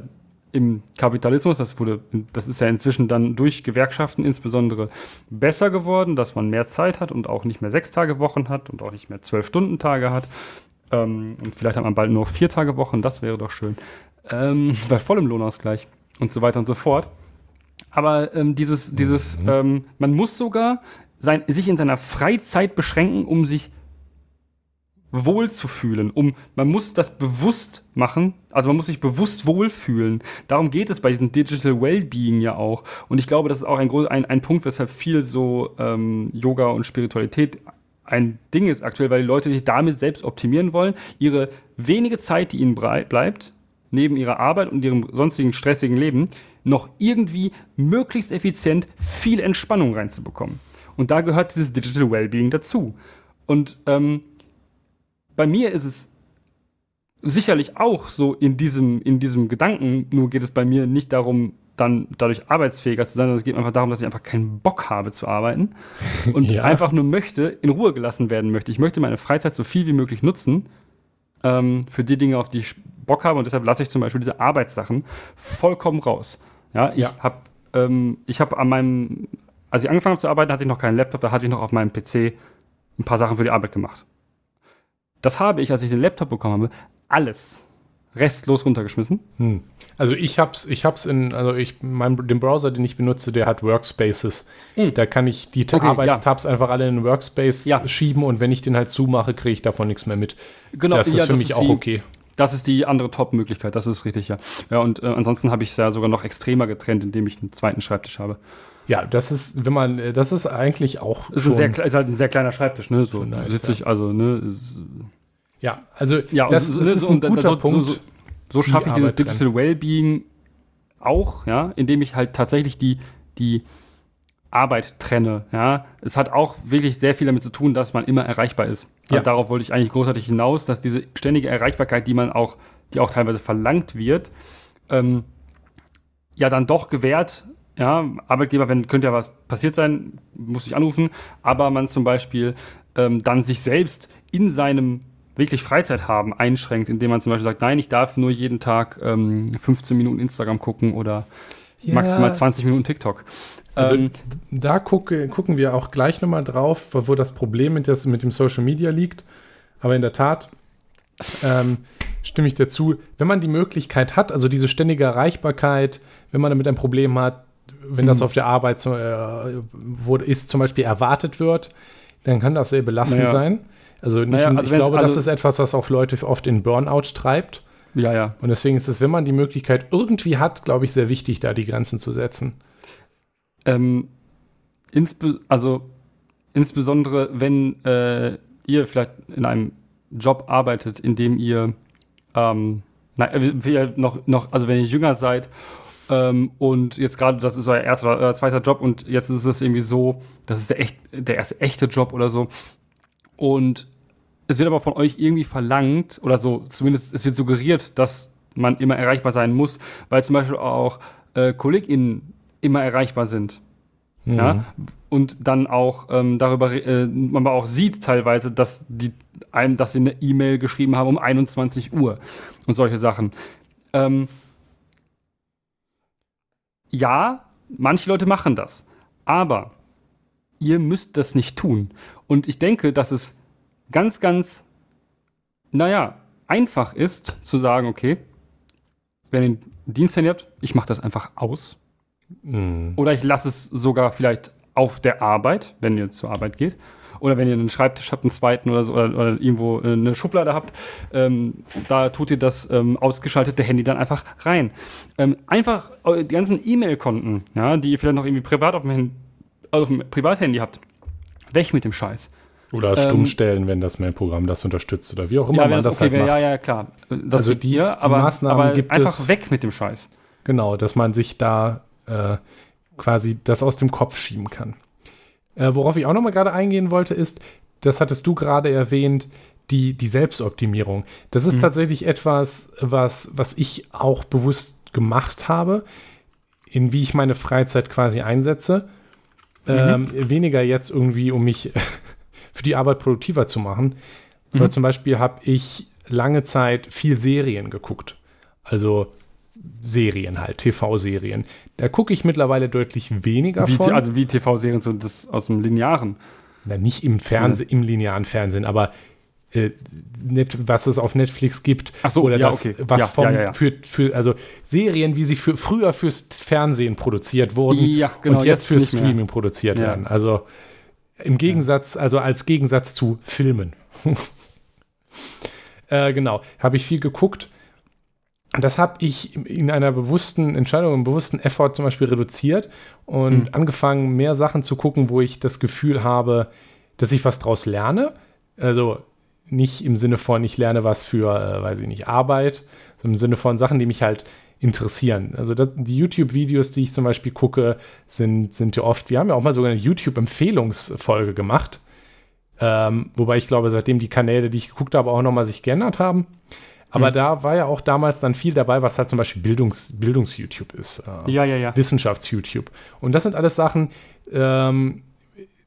im Kapitalismus. Das wurde, das ist ja inzwischen dann durch Gewerkschaften insbesondere besser geworden, dass man mehr Zeit hat und auch nicht mehr sechs Tage Wochen hat und auch nicht mehr zwölf Stunden Tage hat. Ähm, und vielleicht hat man bald nur noch vier Tage Wochen. Das wäre doch schön. Ähm, bei vollem Lohnausgleich und so weiter und so fort. Aber ähm, dieses, dieses, ähm, man muss sogar sein, sich in seiner Freizeit beschränken, um sich wohlzufühlen. Um, man muss das bewusst machen, also man muss sich bewusst wohlfühlen. Darum geht es bei diesem Digital Wellbeing ja auch. Und ich glaube, das ist auch ein, ein, ein Punkt, weshalb viel so ähm, Yoga und Spiritualität ein Ding ist aktuell, weil die Leute sich damit selbst optimieren wollen, ihre wenige Zeit, die ihnen bleibt, neben ihrer Arbeit und ihrem sonstigen stressigen Leben, noch irgendwie möglichst effizient viel Entspannung reinzubekommen. Und da gehört dieses Digital Wellbeing dazu. Und ähm, bei mir ist es sicherlich auch so in diesem, in diesem Gedanken, nur geht es bei mir nicht darum, dann dadurch arbeitsfähiger zu sein, sondern es geht einfach darum, dass ich einfach keinen Bock habe zu arbeiten und Ja. einfach nur möchte, in Ruhe gelassen werden möchte. Ich möchte meine Freizeit so viel wie möglich nutzen ähm, für die Dinge, auf die ich Bock habe und deshalb lasse ich zum Beispiel diese Arbeitssachen vollkommen raus. Ja, ich Ja. habe ähm, ich habe an meinem, als ich angefangen habe zu arbeiten, hatte ich noch keinen Laptop, da hatte ich noch auf meinem PC ein paar Sachen für die Arbeit gemacht. Das habe ich, als ich den Laptop bekommen habe, alles restlos runtergeschmissen. Hm. Also ich hab's, ich hab's in, also ich, mein, den Browser, den ich benutze, der hat Workspaces. Da kann ich die Hm. Okay, Arbeitstabs einfach alle in den Workspace Ja. schieben und wenn ich den halt zumache, kriege ich davon nichts mehr mit. Genau, das ist ja, für das mich auch okay. Das ist die andere Top-Möglichkeit, das ist richtig, ja. Ja, und äh, ansonsten habe ich es ja sogar noch extremer getrennt, indem ich einen zweiten Schreibtisch habe. Ja, das ist, wenn man, äh, das ist eigentlich auch Ist, sehr, kle- ist halt ein sehr kleiner Schreibtisch, ne? So nice, sitze ich, also, ne? Ist, ja, also ja, das, und das ist so- ein guter so, so, Punkt. So, so schaffe ich die dieses Arbeit. Digital Wellbeing auch, ja, indem ich halt tatsächlich die, die Arbeit trenne, ja. Es hat auch wirklich sehr viel damit zu tun, dass man immer erreichbar ist. Ja. Und darauf wollte ich eigentlich großartig hinaus, dass diese ständige Erreichbarkeit, die man auch, die auch teilweise verlangt wird, ähm, ja dann doch gewährt. Ja, Arbeitgeber, wenn könnte ja was passiert sein, muss ich anrufen, aber man zum Beispiel ähm, dann sich selbst in seinem wirklich Freizeit haben einschränkt, indem man zum Beispiel sagt, nein, ich darf nur jeden Tag ähm, 15 Minuten Instagram gucken oder Ja. maximal 20 Minuten TikTok. Also ähm, da gucke, gucken wir auch gleich nochmal drauf, wo das Problem mit, das, mit dem Social Media liegt. Aber in der Tat, ähm, stimme ich dazu. Wenn man die Möglichkeit hat, also diese ständige Erreichbarkeit, wenn man damit ein Problem hat, wenn das Mhm. auf der Arbeit so, äh, wo ist, zum Beispiel erwartet wird, dann kann das sehr belastend Naja. sein. Also, nicht, Naja, also ich glaube, das also- ist etwas, was auch Leute oft in Burnout treibt. Ja, ja. Und deswegen ist es, wenn man die Möglichkeit irgendwie hat, glaube ich, sehr wichtig, da die Grenzen zu setzen. Ähm, insbe also insbesondere, wenn äh, ihr vielleicht in einem Job arbeitet, in dem ihr, ähm, na, äh, wir noch, noch, also wenn ihr jünger seid ähm, und jetzt gerade das ist euer erster oder zweiter Job und jetzt ist es irgendwie so, das ist der, echt, der erste echte Job oder so. Und es wird aber von euch irgendwie verlangt oder so, zumindest es wird suggeriert, dass man immer erreichbar sein muss, weil zum Beispiel auch äh, KollegInnen immer erreichbar sind. Mhm. Ja? Und dann auch ähm, darüber, äh, man auch sieht teilweise, dass die einem, dass sie eine E-Mail geschrieben haben um 21 Uhr und solche Sachen. Ähm, ja, manche Leute machen das, aber ihr müsst das nicht tun. Und ich denke, dass es ganz, ganz, naja, einfach ist zu sagen, okay, wenn ihr einen Diensthandy habt, ich mache das einfach aus. Mhm. Oder ich lasse es sogar vielleicht auf der Arbeit, wenn ihr zur Arbeit geht. Oder wenn ihr einen Schreibtisch habt, einen zweiten oder so, oder, oder irgendwo äh, eine Schublade habt, ähm, da tut ihr das ähm, ausgeschaltete Handy dann einfach rein. Ähm, einfach eu- die ganzen E-Mail-Konten, ja, die ihr vielleicht noch irgendwie privat auf dem, Handy, also auf dem Privathandy habt, weg mit dem Scheiß. Oder Ähm, stumm stellen, wenn das Mail-Programm das unterstützt oder wie auch immer wenn man das, halt wäre, macht. ja, ja, klar. Das Also die- ja, die aber, Maßnahmen aber gibt einfach es- weg mit dem Scheiß. Genau, dass man sich da äh, quasi das aus dem Kopf schieben kann. Äh, worauf ich auch noch mal gerade eingehen wollte, ist, das hattest du gerade erwähnt, die, die Selbstoptimierung. Das ist tatsächlich etwas, was, was ich auch bewusst gemacht habe, in wie ich meine Freizeit quasi einsetze. Ähm, weniger jetzt irgendwie, um mich für die Arbeit produktiver zu machen. Aber zum Beispiel habe ich lange Zeit viel Serien geguckt. Also Serien halt, TV-Serien. Da gucke ich mittlerweile deutlich weniger Wie, von. also wie TV-Serien so das aus dem Linearen. Na, nicht im Fernsehen, im linearen Fernsehen, aber äh, net, was es auf Netflix gibt. Ach so, oder ja, das, okay. was Ja, vom, ja, ja, ja. Für, für, also Serien, wie sie für, früher fürs Fernsehen produziert wurden Ja, genau, und jetzt, jetzt fürs nicht mehr. Streaming produziert Ja. werden. Also im Gegensatz, also als Gegensatz zu Filmen. äh, genau, habe ich viel geguckt. Das habe ich in einer bewussten Entscheidung, einem bewussten Effort zum Beispiel reduziert und Mhm. angefangen, mehr Sachen zu gucken, wo ich das Gefühl habe, dass ich was draus lerne. Also nicht im Sinne von, ich lerne was für, äh, weiß ich nicht, Arbeit, sondern im Sinne von Sachen, die mich halt interessieren. Also das, die YouTube-Videos, die ich zum Beispiel gucke, sind, sind ja oft, wir haben ja auch mal sogar eine YouTube-Empfehlungsfolge gemacht. Ähm, wobei ich glaube, seitdem die Kanäle, die ich geguckt habe, auch nochmal sich geändert haben. Aber Mhm. da war ja auch damals dann viel dabei, was halt zum Beispiel Bildungs, Bildungs-YouTube ist. Äh, Ja, ja, ja. Wissenschafts-YouTube. Und das sind alles Sachen, ähm,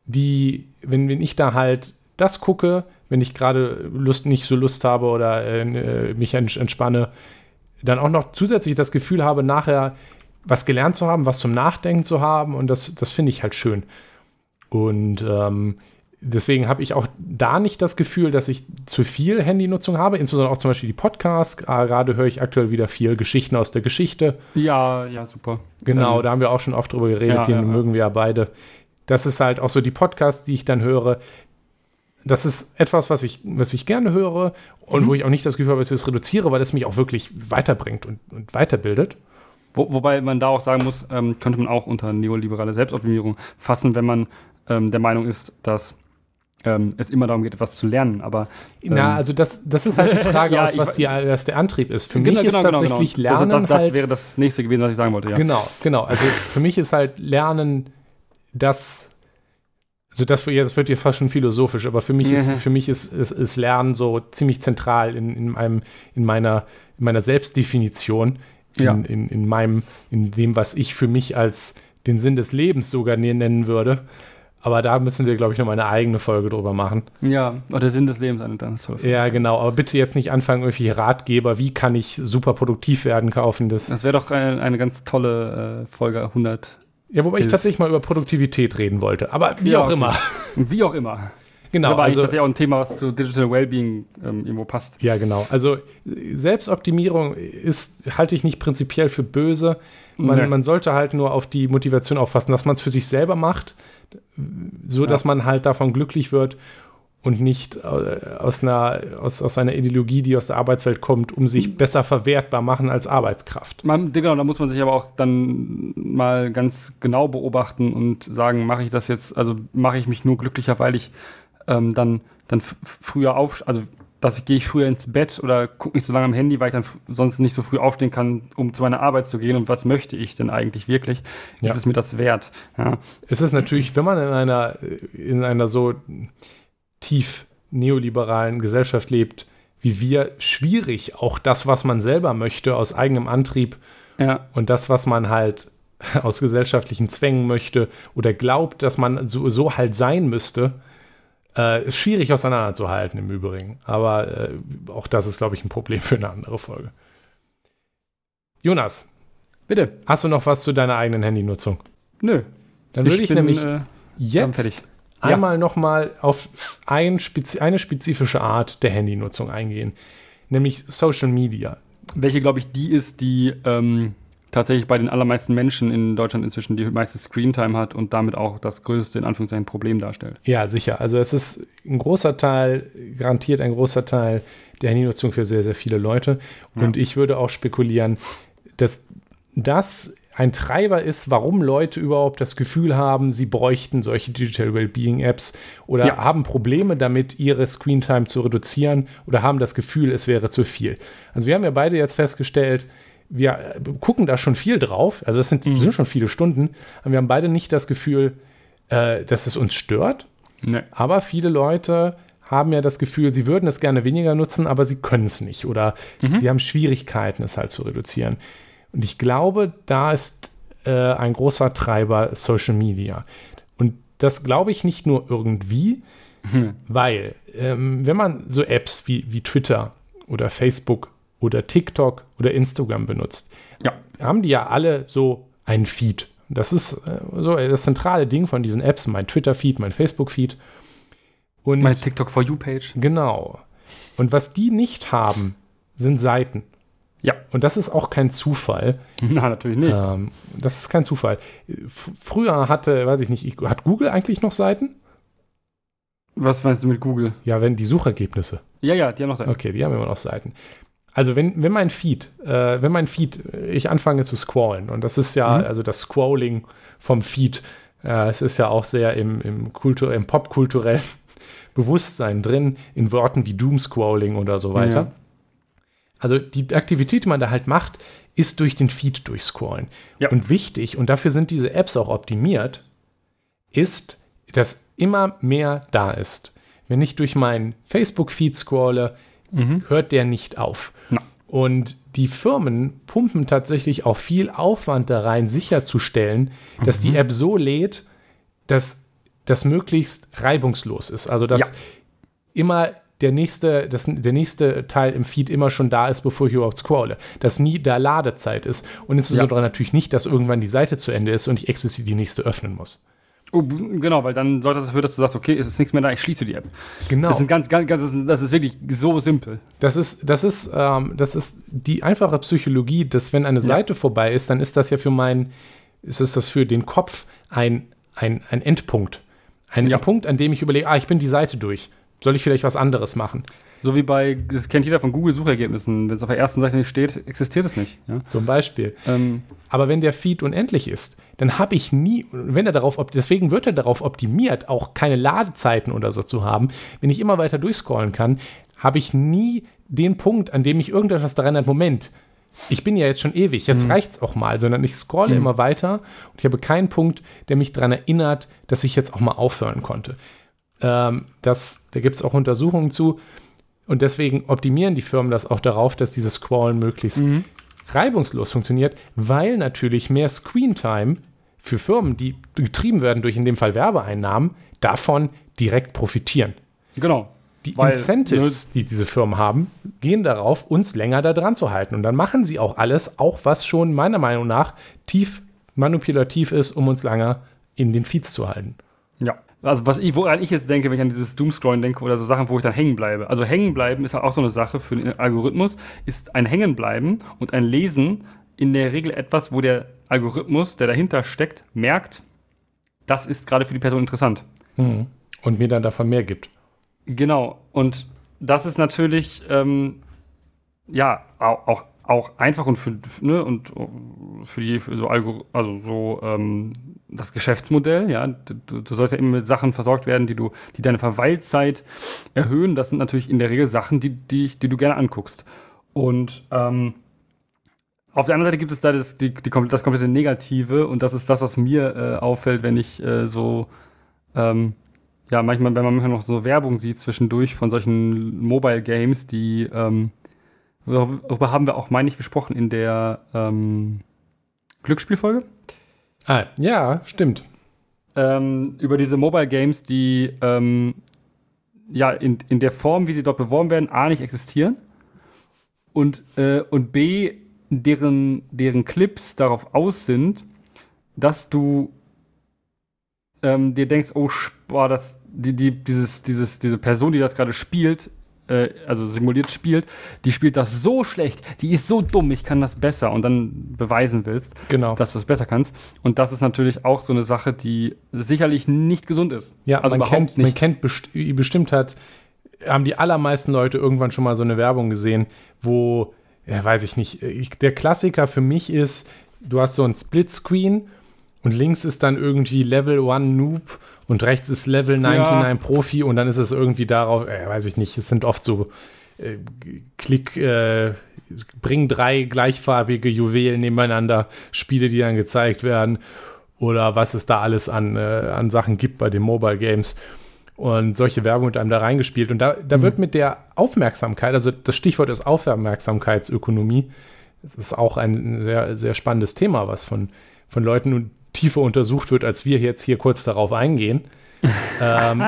die, wenn, wenn ich da halt das gucke, wenn ich gerade Lust, nicht so Lust habe oder äh, mich ents- entspanne, dann auch noch zusätzlich das Gefühl habe, nachher was gelernt zu haben, was zum Nachdenken zu haben und das, das finde ich halt schön. Und ähm, deswegen habe ich auch da nicht das Gefühl, dass ich zu viel Handynutzung habe, insbesondere auch zum Beispiel die Podcasts. Ah, Gerade höre ich aktuell wieder viel Geschichten aus der Geschichte. Ja, ja, super. Genau, da haben wir auch schon oft drüber geredet, Ja, die ja, ja. mögen wir ja beide. Das ist halt auch so die Podcasts, die ich dann höre. Das ist etwas, was ich, was ich gerne höre und Mhm. wo ich auch nicht das Gefühl habe, dass ich es reduziere, weil es mich auch wirklich weiterbringt und, und weiterbildet. Wo, wobei man da auch sagen muss, ähm, könnte man auch unter neoliberale Selbstoptimierung fassen, wenn man ähm, der Meinung ist, dass ähm, es immer darum geht, etwas zu lernen. Aber Na, ähm, also das, das ist halt die Frage, Ja, aus was, die, was der Antrieb ist. Für genau, mich ist tatsächlich Lernen Das, das, das halt, wäre das nächste gewesen, was ich sagen wollte. Ja. Genau, genau. Also für mich ist halt Lernen das, also das, das wird hier fast schon philosophisch, aber für mich ist, Mhm. für mich ist, ist, ist Lernen so ziemlich zentral in, in, meinem, in, meiner, in meiner Selbstdefinition, in, Ja. in, in meinem, in dem, was ich für mich als den Sinn des Lebens sogar ne- nennen würde. Aber da müssen wir, glaube ich, noch mal eine eigene Folge drüber machen. ja, oder der Sinn des Lebens, eine Frage. Ja, genau. Aber bitte jetzt nicht anfangen, irgendwelche Ratgeber, wie kann ich super produktiv werden, kaufen. Das, Das wäre doch eine, eine ganz tolle äh, Folge 100. ja, wobei ich tatsächlich mal über Produktivität reden wollte. Aber wie Ja, auch okay. immer. Wie auch immer. Genau. Das ist aber also, eigentlich auch ein Thema, was zu Digital Wellbeing ähm, irgendwo passt. Ja, genau. Also Selbstoptimierung ist, halte ich nicht prinzipiell für böse. Man, nee. man sollte halt nur auf die Motivation aufpassen, dass man es für sich selber macht, so ja. dass man halt davon glücklich wird und nicht äh, aus, einer, aus, aus einer Ideologie, die aus der Arbeitswelt kommt, um sich mhm. besser verwertbar machen als Arbeitskraft. Man, genau, da muss man sich aber auch dann mal ganz genau beobachten und sagen, mache ich das jetzt, also mache ich mich nur glücklicher, weil ich ähm, dann, dann früher auf, also dass ich gehe ich früher ins Bett oder gucke nicht so lange am Handy, weil ich dann sonst nicht so früh aufstehen kann, um zu meiner Arbeit zu gehen. Und was möchte ich denn eigentlich wirklich? Ja. Ist es mir das wert? Ja. Es ist natürlich, wenn man in einer, in einer so tief neoliberalen Gesellschaft lebt, wie wir, schwierig, auch das, was man selber möchte, aus eigenem Antrieb ja. und das, was man halt aus gesellschaftlichen Zwängen möchte oder glaubt, dass man so, so halt sein müsste, äh, schwierig auseinanderzuhalten im Übrigen. Aber äh, auch das ist, glaube ich, ein Problem für eine andere Folge. Jonas, bitte, hast du noch was zu deiner eigenen Handynutzung? Nö. Dann würde ich, ich, nämlich äh, jetzt einmal ja. nochmal auf ein Spezi eine spezifische Art der Handynutzung eingehen, nämlich Social Media. Welche, glaube ich, die ist, die ähm, tatsächlich bei den allermeisten Menschen in Deutschland inzwischen die meiste Screentime hat und damit auch das größte, in Anführungszeichen, Problem darstellt. Ja, sicher. Also es ist ein großer Teil, garantiert ein großer Teil der Handynutzung für sehr, sehr viele Leute. Und ja. ich würde auch spekulieren, dass das ein Treiber ist, warum Leute überhaupt das Gefühl haben, sie bräuchten solche Digital Wellbeing Apps oder ja. haben Probleme damit, ihre Screentime zu reduzieren oder haben das Gefühl, es wäre zu viel. Also wir haben ja beide jetzt festgestellt, wir gucken da schon viel drauf, also das sind, mhm. sind schon viele Stunden, aber wir haben beide nicht das Gefühl, äh, dass es uns stört. Nee. Aber viele Leute haben ja das Gefühl, sie würden es gerne weniger nutzen, aber sie können es nicht oder mhm. sie haben Schwierigkeiten, es halt zu reduzieren. Und ich glaube, da ist äh, ein großer Treiber Social Media. Und das glaube ich nicht nur irgendwie, mhm. weil ähm, wenn man so Apps wie, wie Twitter oder Facebook oder TikTok oder Instagram benutzt, ja. haben die ja alle so einen Feed. Das ist äh, so das zentrale Ding von diesen Apps, mein Twitter-Feed, mein Facebook-Feed. Und meine TikTok for You-Page. Genau. Und was die nicht haben, sind Seiten. Ja. Und das ist auch kein Zufall. Na, natürlich nicht. Ähm, das ist kein Zufall. F früher hatte, weiß ich nicht, hat Google eigentlich noch Seiten? Was meinst du mit Google? Ja, wenn die Suchergebnisse. Ja, ja, die haben noch Seiten. Okay, die haben immer noch Seiten. Also wenn, wenn mein Feed, äh, wenn mein Feed, ich anfange zu scrollen, und das ist ja, mhm. also das Scrolling vom Feed, äh, es ist ja auch sehr im, im, Kultur, im popkulturellen Bewusstsein drin, in Worten wie Doomscrolling oder so weiter. Ja. Also die Aktivität, die man da halt macht, ist durch den Feed durchscrollen. Ja. Und wichtig, und dafür sind diese Apps auch optimiert, ist, dass immer mehr da ist. Wenn ich durch meinen Facebook-Feed scrolle, mhm. hört der nicht auf. Und die Firmen pumpen tatsächlich auch viel Aufwand da rein, sicherzustellen, mhm. dass die mhm. App so lädt, dass das möglichst reibungslos ist. Also dass ja. immer der nächste, das, der nächste Teil im Feed immer schon da ist, bevor ich überhaupt scrolle. Dass nie da Ladezeit ist. Und insbesondere ja. natürlich nicht, dass irgendwann die Seite zu Ende ist und ich explizit die nächste öffnen muss. Oh, genau, weil dann sollte das dafür, dass du sagst, okay, es ist nichts mehr da, ich schließe die App. Genau. Das ist, ganz, ganz, ganz, das ist wirklich so simpel. Das ist, das ist, ähm, das ist die einfache Psychologie, dass wenn eine ja. Seite vorbei ist, dann ist das ja für meinen, ist es das für den Kopf ein, ein, ein Endpunkt. Ein ja. Punkt, an dem ich überlege, ah, ich bin die Seite durch soll ich vielleicht was anderes machen? So wie bei, das kennt jeder von Google-Suchergebnissen. Wenn es auf der ersten Seite nicht steht, existiert es nicht. Ja? Zum Beispiel. Ähm, Aber wenn der Feed unendlich ist, dann habe ich nie, wenn er darauf, deswegen wird er darauf optimiert, auch keine Ladezeiten oder so zu haben. Wenn ich immer weiter durchscrollen kann, habe ich nie den Punkt, an dem ich irgendetwas daran hat, Moment, ich bin ja jetzt schon ewig, jetzt mhm. reicht's auch mal, sondern ich scrolle mhm. immer weiter und ich habe keinen Punkt, der mich daran erinnert, dass ich jetzt auch mal aufhören konnte. Ähm, das, da gibt es auch Untersuchungen zu. Und deswegen optimieren die Firmen das auch darauf, dass dieses Scrollen möglichst mhm. Reibungslos funktioniert, weil natürlich mehr Screentime für Firmen, die getrieben werden durch in dem Fall Werbeeinnahmen, davon direkt profitieren. Genau. Die weil, Incentives, die diese Firmen haben, gehen darauf, uns länger da dran zu halten. Und dann machen sie auch alles, auch was schon meiner Meinung nach tief manipulativ ist, um uns länger in den Feeds zu halten. Also was ich, woran ich jetzt denke, wenn ich an dieses Doomscrolling denke oder so Sachen, wo ich dann hängen bleibe. Also hängen bleiben ist auch so eine Sache für den Algorithmus, ist ein Hängenbleiben und ein Lesen in der Regel etwas, wo der Algorithmus, der dahinter steckt, merkt, das ist gerade für die Person interessant. Mhm. Und mir dann davon mehr gibt. Genau. Und das ist natürlich, ähm, ja, auch, auch, auch einfach und für, ne, und für die, für so, Algor also so, ähm, das Geschäftsmodell, ja, du, du, sollst ja immer mit Sachen versorgt werden, die du, die deine Verweilzeit erhöhen. Das sind natürlich in der Regel Sachen, die, die, die du gerne anguckst. Und ähm, auf der anderen Seite gibt es da das, die, die, das komplette Negative und das ist das, was mir äh, auffällt, wenn ich äh, so, ähm, ja, manchmal, wenn man manchmal noch so Werbung sieht zwischendurch von solchen Mobile Games, die, ähm, darüber haben wir auch, meine ich, gesprochen in der ähm, Glücksspielfolge. Ah, ja, stimmt. Ähm, über diese Mobile Games, die ähm, ja in, in der Form, wie sie dort beworben werden, A, nicht existieren und, äh, und B, deren, deren Clips darauf aus sind, dass du ähm, dir denkst, oh, boah, das, die, die, dieses, dieses, diese Person, die das gerade spielt, äh, also simuliert spielt, die spielt das so schlecht, die ist so dumm, ich kann das besser und dann beweisen willst, genau. dass du es besser kannst. Und das ist natürlich auch so eine Sache, die sicherlich nicht gesund ist. Ja, also man kennt, nicht. man kennt best bestimmt hat, haben die allermeisten Leute irgendwann schon mal so eine Werbung gesehen, wo ja, weiß ich nicht, ich, der Klassiker für mich ist, du hast so ein Splitscreen und links ist dann irgendwie Level 1 Noob und rechts ist Level 99 ja. Profi und dann ist es irgendwie darauf, äh, weiß ich nicht, es sind oft so äh, Klick, äh, bring drei gleichfarbige Juwelen nebeneinander, Spiele, die dann gezeigt werden oder was es da alles an, äh, an Sachen gibt bei den Mobile Games und solche Werbung mit einem da reingespielt. Und da, da mhm. wird mit der Aufmerksamkeit, also das Stichwort ist Aufmerksamkeitsökonomie, das ist auch ein sehr, sehr spannendes Thema, was von, von Leuten tiefer untersucht wird, als wir jetzt hier kurz darauf eingehen. ähm,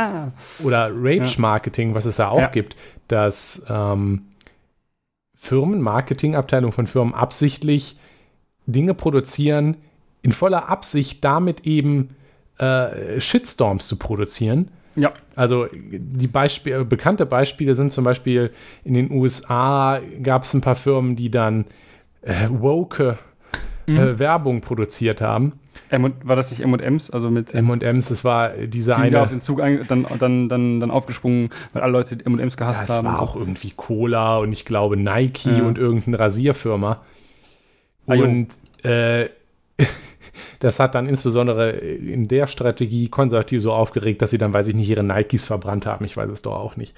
oder Rage-Marketing, was es da auch ja. gibt, dass ähm, Firmen, Marketingabteilungen von Firmen absichtlich Dinge produzieren, in voller Absicht damit eben äh, Shitstorms zu produzieren ja. Also die Beispiele, bekannte Beispiele sind zum Beispiel in den USA gab es ein paar Firmen, die dann äh, woke äh, mhm. Werbung produziert haben. M war das nicht M&M's? Also mit M&M's, das war diese die eine. Die auf den Zug dann, dann, dann, dann aufgesprungen, weil alle Leute M&M's gehasst ja, haben. Es war auch so. irgendwie Cola und ich glaube Nike ja. und irgendeine Rasierfirma. Ah, und äh, das hat dann insbesondere in der Strategie konservativ so aufgeregt, dass sie dann, weiß ich nicht, ihre Nikes verbrannt haben. Ich weiß es doch auch nicht.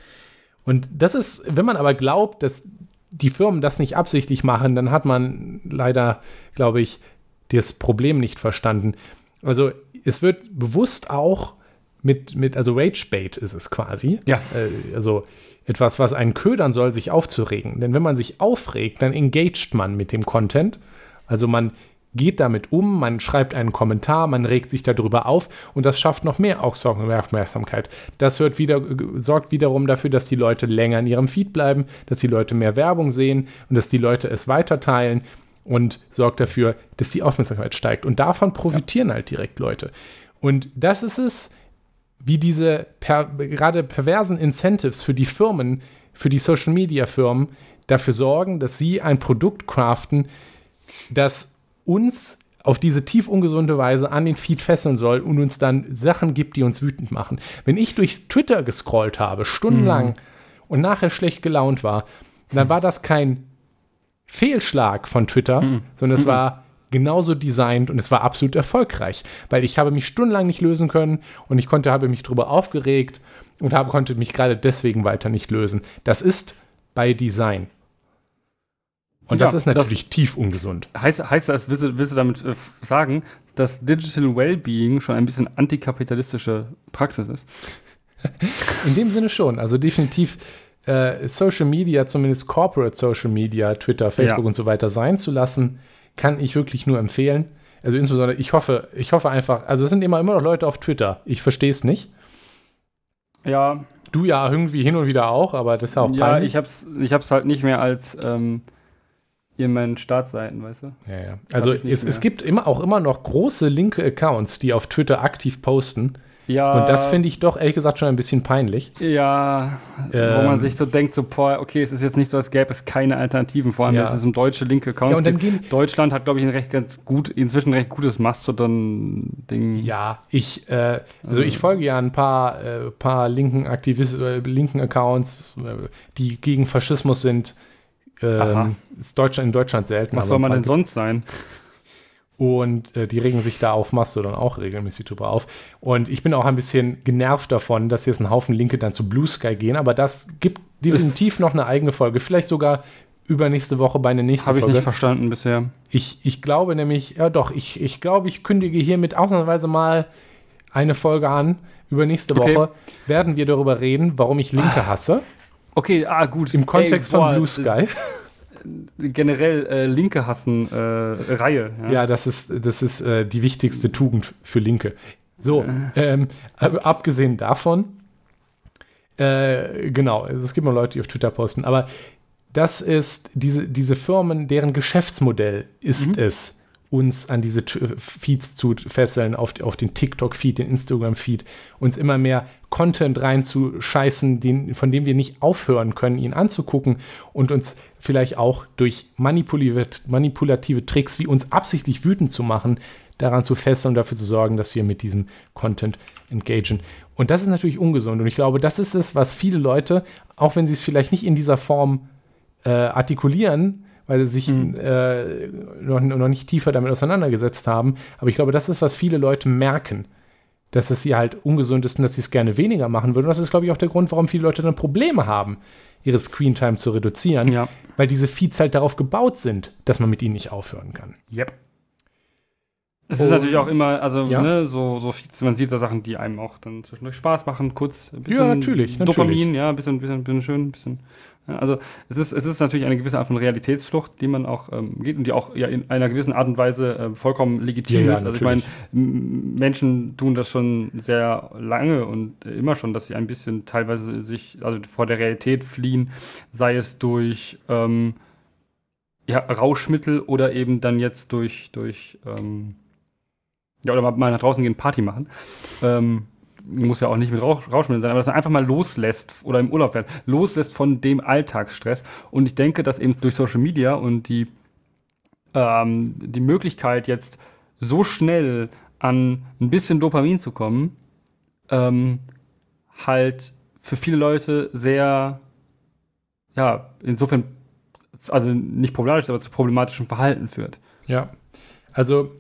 Und das ist, wenn man aber glaubt, dass die Firmen das nicht absichtlich machen, dann hat man leider, glaube ich, das Problem nicht verstanden. Also es wird bewusst auch mit, mit also Rage-Bait ist es quasi. Ja. Äh, also etwas, was einen ködern soll, sich aufzuregen. Denn wenn man sich aufregt, dann engaged man mit dem Content. Also man geht damit um, man schreibt einen Kommentar, man regt sich darüber auf und das schafft noch mehr Aufmerksamkeit. Das wieder, sorgt wiederum dafür, dass die Leute länger in ihrem Feed bleiben, dass die Leute mehr Werbung sehen und dass die Leute es weiterteilen und sorgt dafür, dass die Aufmerksamkeit steigt. Und davon profitieren ja. halt direkt Leute. Und das ist es, wie diese per, gerade perversen Incentives für die Firmen, für die Social Media Firmen dafür sorgen, dass sie ein Produkt craften, das uns auf diese tief ungesunde Weise an den Feed fesseln soll und uns dann Sachen gibt, die uns wütend machen. Wenn ich durch Twitter gescrollt habe, stundenlang, mhm. und nachher schlecht gelaunt war, dann war das kein Fehlschlag von Twitter, mhm. sondern es mhm. war genauso designt und es war absolut erfolgreich, weil ich habe mich stundenlang nicht lösen können und ich konnte, habe mich darüber aufgeregt und habe, konnte mich gerade deswegen weiter nicht lösen. Das ist bei Design. Und ja, das ist natürlich das tief ungesund. Heißt, heißt das, willst du, willst du damit äh, sagen, dass Digital Wellbeing schon ein bisschen antikapitalistische Praxis ist? In dem Sinne schon. Also definitiv äh, Social Media, zumindest Corporate Social Media, Twitter, Facebook ja. und so weiter sein zu lassen, kann ich wirklich nur empfehlen. Also insbesondere, ich hoffe, ich hoffe einfach, also es sind immer, immer noch Leute auf Twitter. Ich verstehe es nicht. Ja. Du ja irgendwie hin und wieder auch, aber das ist auch peinlich. Ja, ich hab's, ich hab's halt nicht mehr als ähm, in meinen Startseiten, weißt du? Ja, ja. also es, es, gibt immer auch immer noch große linke Accounts, die auf Twitter aktiv posten. Ja. Und das finde ich doch ehrlich gesagt schon ein bisschen peinlich. Ja, wo Ähm. man sich so denkt, so, boah, okay, es ist jetzt nicht so, als gäbe es keine Alternativen, vor allem, Ja. dass es um deutsche linke Accounts Ja, geht. Deutschland hat, glaube ich, ein recht ganz gut, inzwischen ein recht gutes Mastodon-Ding. Ja, ich, äh, also ich folge ja ein paar, äh, paar linken Aktivisten, äh, linken Accounts, äh, die gegen Faschismus sind. Ähm, ist Deutschland, in Deutschland selten. Was soll man denn sonst sein? Und äh, die regen sich da auf Mastodon auch regelmäßig drüber auf. Und ich bin auch ein bisschen genervt davon, dass jetzt ein Haufen Linke dann zu Blue Sky gehen. Aber das gibt definitiv noch eine eigene Folge. Vielleicht sogar übernächste Woche bei einer nächsten Habe ich Folge. nicht verstanden bisher. Ich, ich glaube nämlich, ja doch, ich, ich glaube, ich kündige hiermit ausnahmsweise mal eine Folge an. Übernächste Okay. Woche werden wir darüber reden, warum ich Linke hasse. Okay, ah, gut. Im Kontext Ey, boah, von Blue Sky. Generell äh, Linke hassen äh, Reihe. Ja, das ist, das ist äh, die wichtigste Tugend für Linke. So, ähm, aber abgesehen davon, äh, genau, also es gibt mal Leute, die auf Twitter posten, aber das ist diese, diese Firmen, deren Geschäftsmodell ist es, uns an diese T Feeds zu fesseln, auf, auf den TikTok-Feed, den Instagram-Feed, uns immer mehr Content reinzuscheißen, den, von dem wir nicht aufhören können, ihn anzugucken und uns vielleicht auch durch manipulative, Tricks, wie uns absichtlich wütend zu machen, daran zu fesseln und dafür zu sorgen, dass wir mit diesem Content engagen. Und das ist natürlich ungesund. Und ich glaube, das ist es, was viele Leute, auch wenn sie es vielleicht nicht in dieser Form äh, artikulieren, weil sie sich äh, noch, noch nicht tiefer damit auseinandergesetzt haben. Aber ich glaube, das ist, was viele Leute merken, dass es sie halt ungesund ist und dass sie es gerne weniger machen würden. Und das ist, glaube ich, auch der Grund, warum viele Leute dann Probleme haben, ihre Screentime zu reduzieren, Ja. weil diese Feeds halt darauf gebaut sind, dass man mit ihnen nicht aufhören kann. Yep. Es ist Und- natürlich auch immer, also Ja. ne, so, so viel, man sieht da Sachen, die einem auch dann zwischendurch Spaß machen, kurz ein Ja, natürlich, Dopamin, natürlich. ja, ein bisschen, bisschen, bisschen schön, ein bisschen. Ja, also es ist, es ist natürlich eine gewisse Art von Realitätsflucht, die man auch ähm, geht und die auch ja in einer gewissen Art und Weise äh, vollkommen legitim Ja, ja, ist. Also ich meine, Menschen tun das schon sehr lange und äh, immer schon, dass sie ein bisschen teilweise sich also vor der Realität fliehen, sei es durch ähm, ja, Rauschmittel oder eben dann jetzt durch, durch ähm, ja, oder mal, mal nach draußen gehen, Party machen. Ähm, muss ja auch nicht mit Rausch, Rauschmitteln sein, aber dass man einfach mal loslässt oder im Urlaub fährt, loslässt von dem Alltagsstress. Und ich denke, dass eben durch Social Media und die, ähm, die Möglichkeit jetzt so schnell an ein bisschen Dopamin zu kommen, ähm, halt für viele Leute sehr, ja, insofern, also nicht problematisch, aber zu problematischem Verhalten führt. Ja, also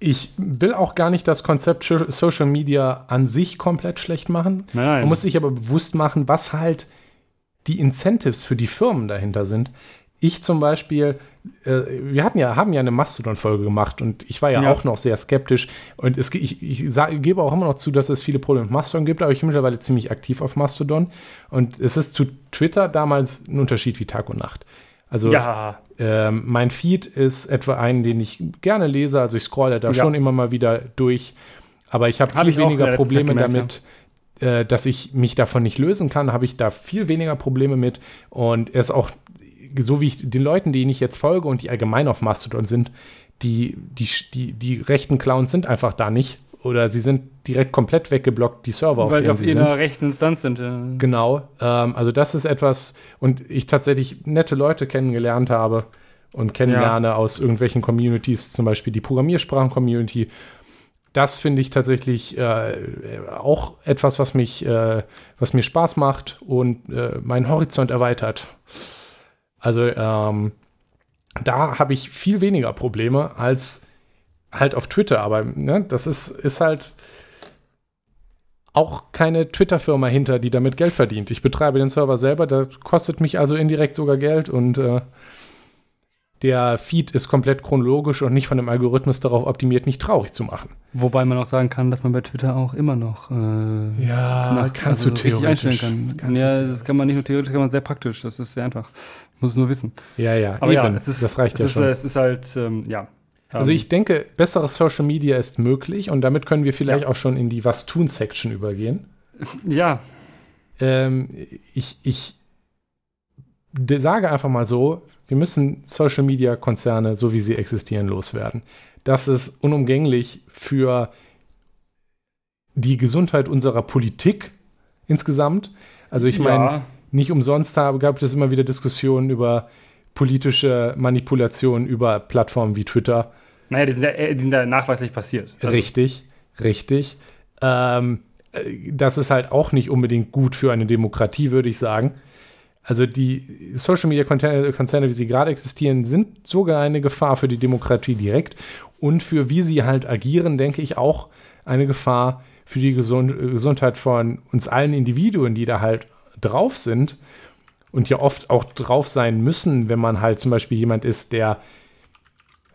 ich will auch gar nicht das Konzept Social Media an sich komplett schlecht machen. Nein. Man muss sich aber bewusst machen, was halt die Incentives für die Firmen dahinter sind. Ich zum Beispiel, äh, wir hatten ja, haben ja eine Mastodon-Folge gemacht und ich war ja, Ja. auch noch sehr skeptisch. Und es, ich, ich sag, gebe auch immer noch zu, dass es viele Probleme mit Mastodon gibt, aber ich bin mittlerweile ziemlich aktiv auf Mastodon. Und es ist zu Twitter damals ein Unterschied wie Tag und Nacht. Also ja, ähm, mein Feed ist etwa einen, den ich gerne lese. Also ich scrolle da Ja. schon immer mal wieder durch. Aber ich habe Hab viel ich weniger Probleme gemerkt, damit, äh, dass ich mich davon nicht lösen kann. Habe ich da viel weniger Probleme mit. Und er ist auch, so wie ich den Leuten, denen ich jetzt folge und die allgemein auf Mastodon sind, die, die, die, die rechten Clowns sind einfach da nicht. Oder sie sind direkt komplett weggeblockt, die Server, auf weil sie denen auf sie sind. ihrer rechten Instanz sind. Ja. Genau, ähm, also das ist etwas, und ich tatsächlich nette Leute kennengelernt habe und kennenlerne aus irgendwelchen Communities, zum Beispiel die Programmiersprachen-Community. Das finde ich tatsächlich äh, auch etwas, was mich, äh, was mir Spaß macht und äh, meinen Horizont erweitert. Also ähm, da habe ich viel weniger Probleme als halt auf Twitter, aber ne, das ist, ist halt auch keine Twitter-Firma hinter, die damit Geld verdient. Ich betreibe den Server selber, das kostet mich also indirekt sogar Geld und äh, der Feed ist komplett chronologisch und nicht von dem Algorithmus darauf optimiert, mich traurig zu machen. Wobei man auch sagen kann, dass man bei Twitter auch immer noch äh, Ja, nach- kannst also du theoretisch. einstellen kann. Ja, du das kann man nicht nur theoretisch, das kann man sehr praktisch. Das ist sehr einfach. Muss es nur wissen. ja, ja, Aber ja, eben. es ist, das reicht es ja ist, schon. äh, Es ist halt, ähm, ja. Also Ähm, ich denke, besseres Social Media ist möglich und damit können wir vielleicht Ja. auch schon in die Was tun Section übergehen. Ja, Ähm, ich ich sage einfach mal so, wir müssen Social Media Konzerne, so wie sie existieren, loswerden. Das ist unumgänglich für die Gesundheit unserer Politik insgesamt. Also ich meine, Ja. nicht umsonst habe, gab es immer wieder Diskussionen über politische Manipulation über Plattformen wie Twitter. Naja, die sind ja, äh, die sind ja nachweislich passiert. Also, Richtig, richtig. Ähm, äh, das ist halt auch nicht unbedingt gut für eine Demokratie, würde ich sagen. Also die Social Media Konzerne, Konzerne, wie sie gerade existieren, sind sogar eine Gefahr für die Demokratie direkt und für wie sie halt agieren, denke ich auch eine Gefahr für die Gesund Gesundheit von uns allen Individuen, die da halt drauf sind und ja oft auch drauf sein müssen, wenn man halt zum Beispiel jemand ist, der,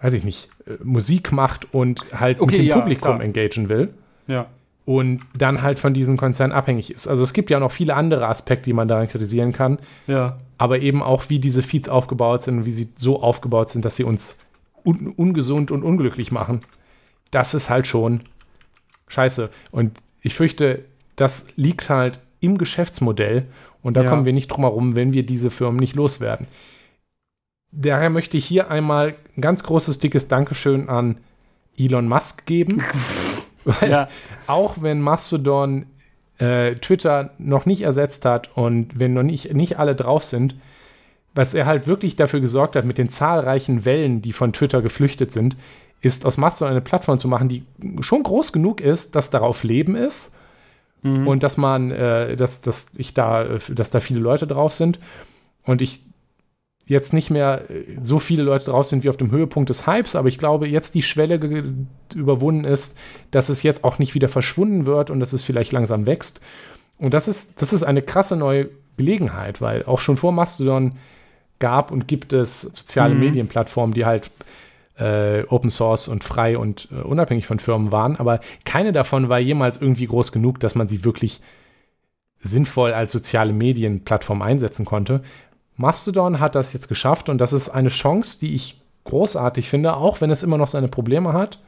weiß ich nicht, äh, Musik macht und halt Okay, mit dem ja, Publikum klar. engagieren will Ja. und dann halt von diesen Konzernen abhängig ist. Also es gibt ja noch viele andere Aspekte, die man daran kritisieren kann, Ja. aber eben auch, wie diese Feeds aufgebaut sind und wie sie so aufgebaut sind, dass sie uns un ungesund und unglücklich machen. Das ist halt schon scheiße. Und ich fürchte, das liegt halt im Geschäftsmodell und da Ja. kommen wir nicht drum herum, wenn wir diese Firmen nicht loswerden. Daher möchte ich hier einmal ein ganz großes, dickes Dankeschön an Elon Musk geben. Weil Ja. auch wenn Mastodon äh, Twitter noch nicht ersetzt hat und wenn noch nicht, nicht alle drauf sind, was er halt wirklich dafür gesorgt hat mit den zahlreichen Wellen, die von Twitter geflüchtet sind, ist aus Mastodon eine Plattform zu machen, die schon groß genug ist, dass darauf Leben ist Mhm. und dass man, äh, dass, dass ich da, äh, dass da viele Leute drauf sind und ich jetzt nicht mehr äh, so viele Leute drauf sind wie auf dem Höhepunkt des Hypes, aber ich glaube, jetzt die Schwelle überwunden ist, dass es jetzt auch nicht wieder verschwunden wird und dass es vielleicht langsam wächst. Und das ist, das ist eine krasse neue Gelegenheit, weil auch schon vor Mastodon gab und gibt es soziale Mhm. Medienplattformen, die halt äh, Open Source und frei und äh, unabhängig von Firmen waren, aber keine davon war jemals irgendwie groß genug, dass man sie wirklich sinnvoll als soziale Medienplattform einsetzen konnte. Mastodon hat das jetzt geschafft und das ist eine Chance, die ich großartig finde, auch wenn es immer noch seine Probleme hat.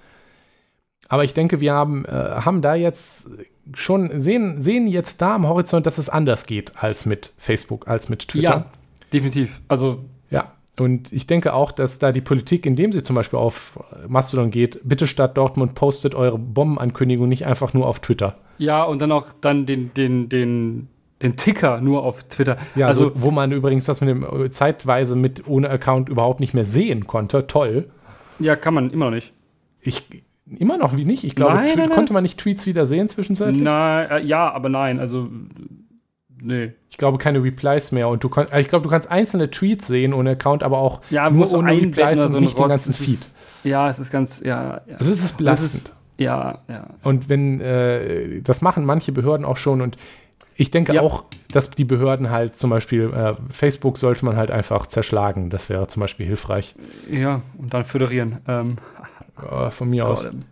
Aber ich denke, wir haben, äh, haben da jetzt schon, sehen, sehen jetzt da am Horizont, dass es anders geht als mit Facebook, als mit Twitter. ja, definitiv. Also, und ich denke auch, dass da die Politik, indem sie zum Beispiel auf Mastodon geht, bitte statt Dortmund postet eure Bombenankündigung nicht einfach nur auf Twitter. ja, und dann auch dann den, den, den, den Ticker nur auf Twitter. Ja, also, also wo man übrigens das mit dem äh, zeitweise mit ohne Account überhaupt nicht mehr sehen konnte. Toll. ja, kann man immer noch nicht. Ich immer noch wie nicht. Ich glaube, Nein, nein, nein. konnte man nicht Tweets wieder sehen zwischenzeitlich? Nein, äh, ja, aber nein, also, nee. Ich glaube keine Replies mehr und du kon äh, ich glaube, du kannst einzelne Tweets sehen ohne Account, aber auch Ja, nur ohne Replies und so nicht den Rotz, ganzen es Feed. Ist, ja, es ist ganz, ja, ja. Also es ist belastend. ja, ja. Und wenn, äh, das machen manche Behörden auch schon und ich denke Ja. auch, dass die Behörden halt zum Beispiel, äh, Facebook sollte man halt einfach zerschlagen. Das wäre zum Beispiel hilfreich. Ja, und dann föderieren. Ähm, Äh, von mir aus. Got him.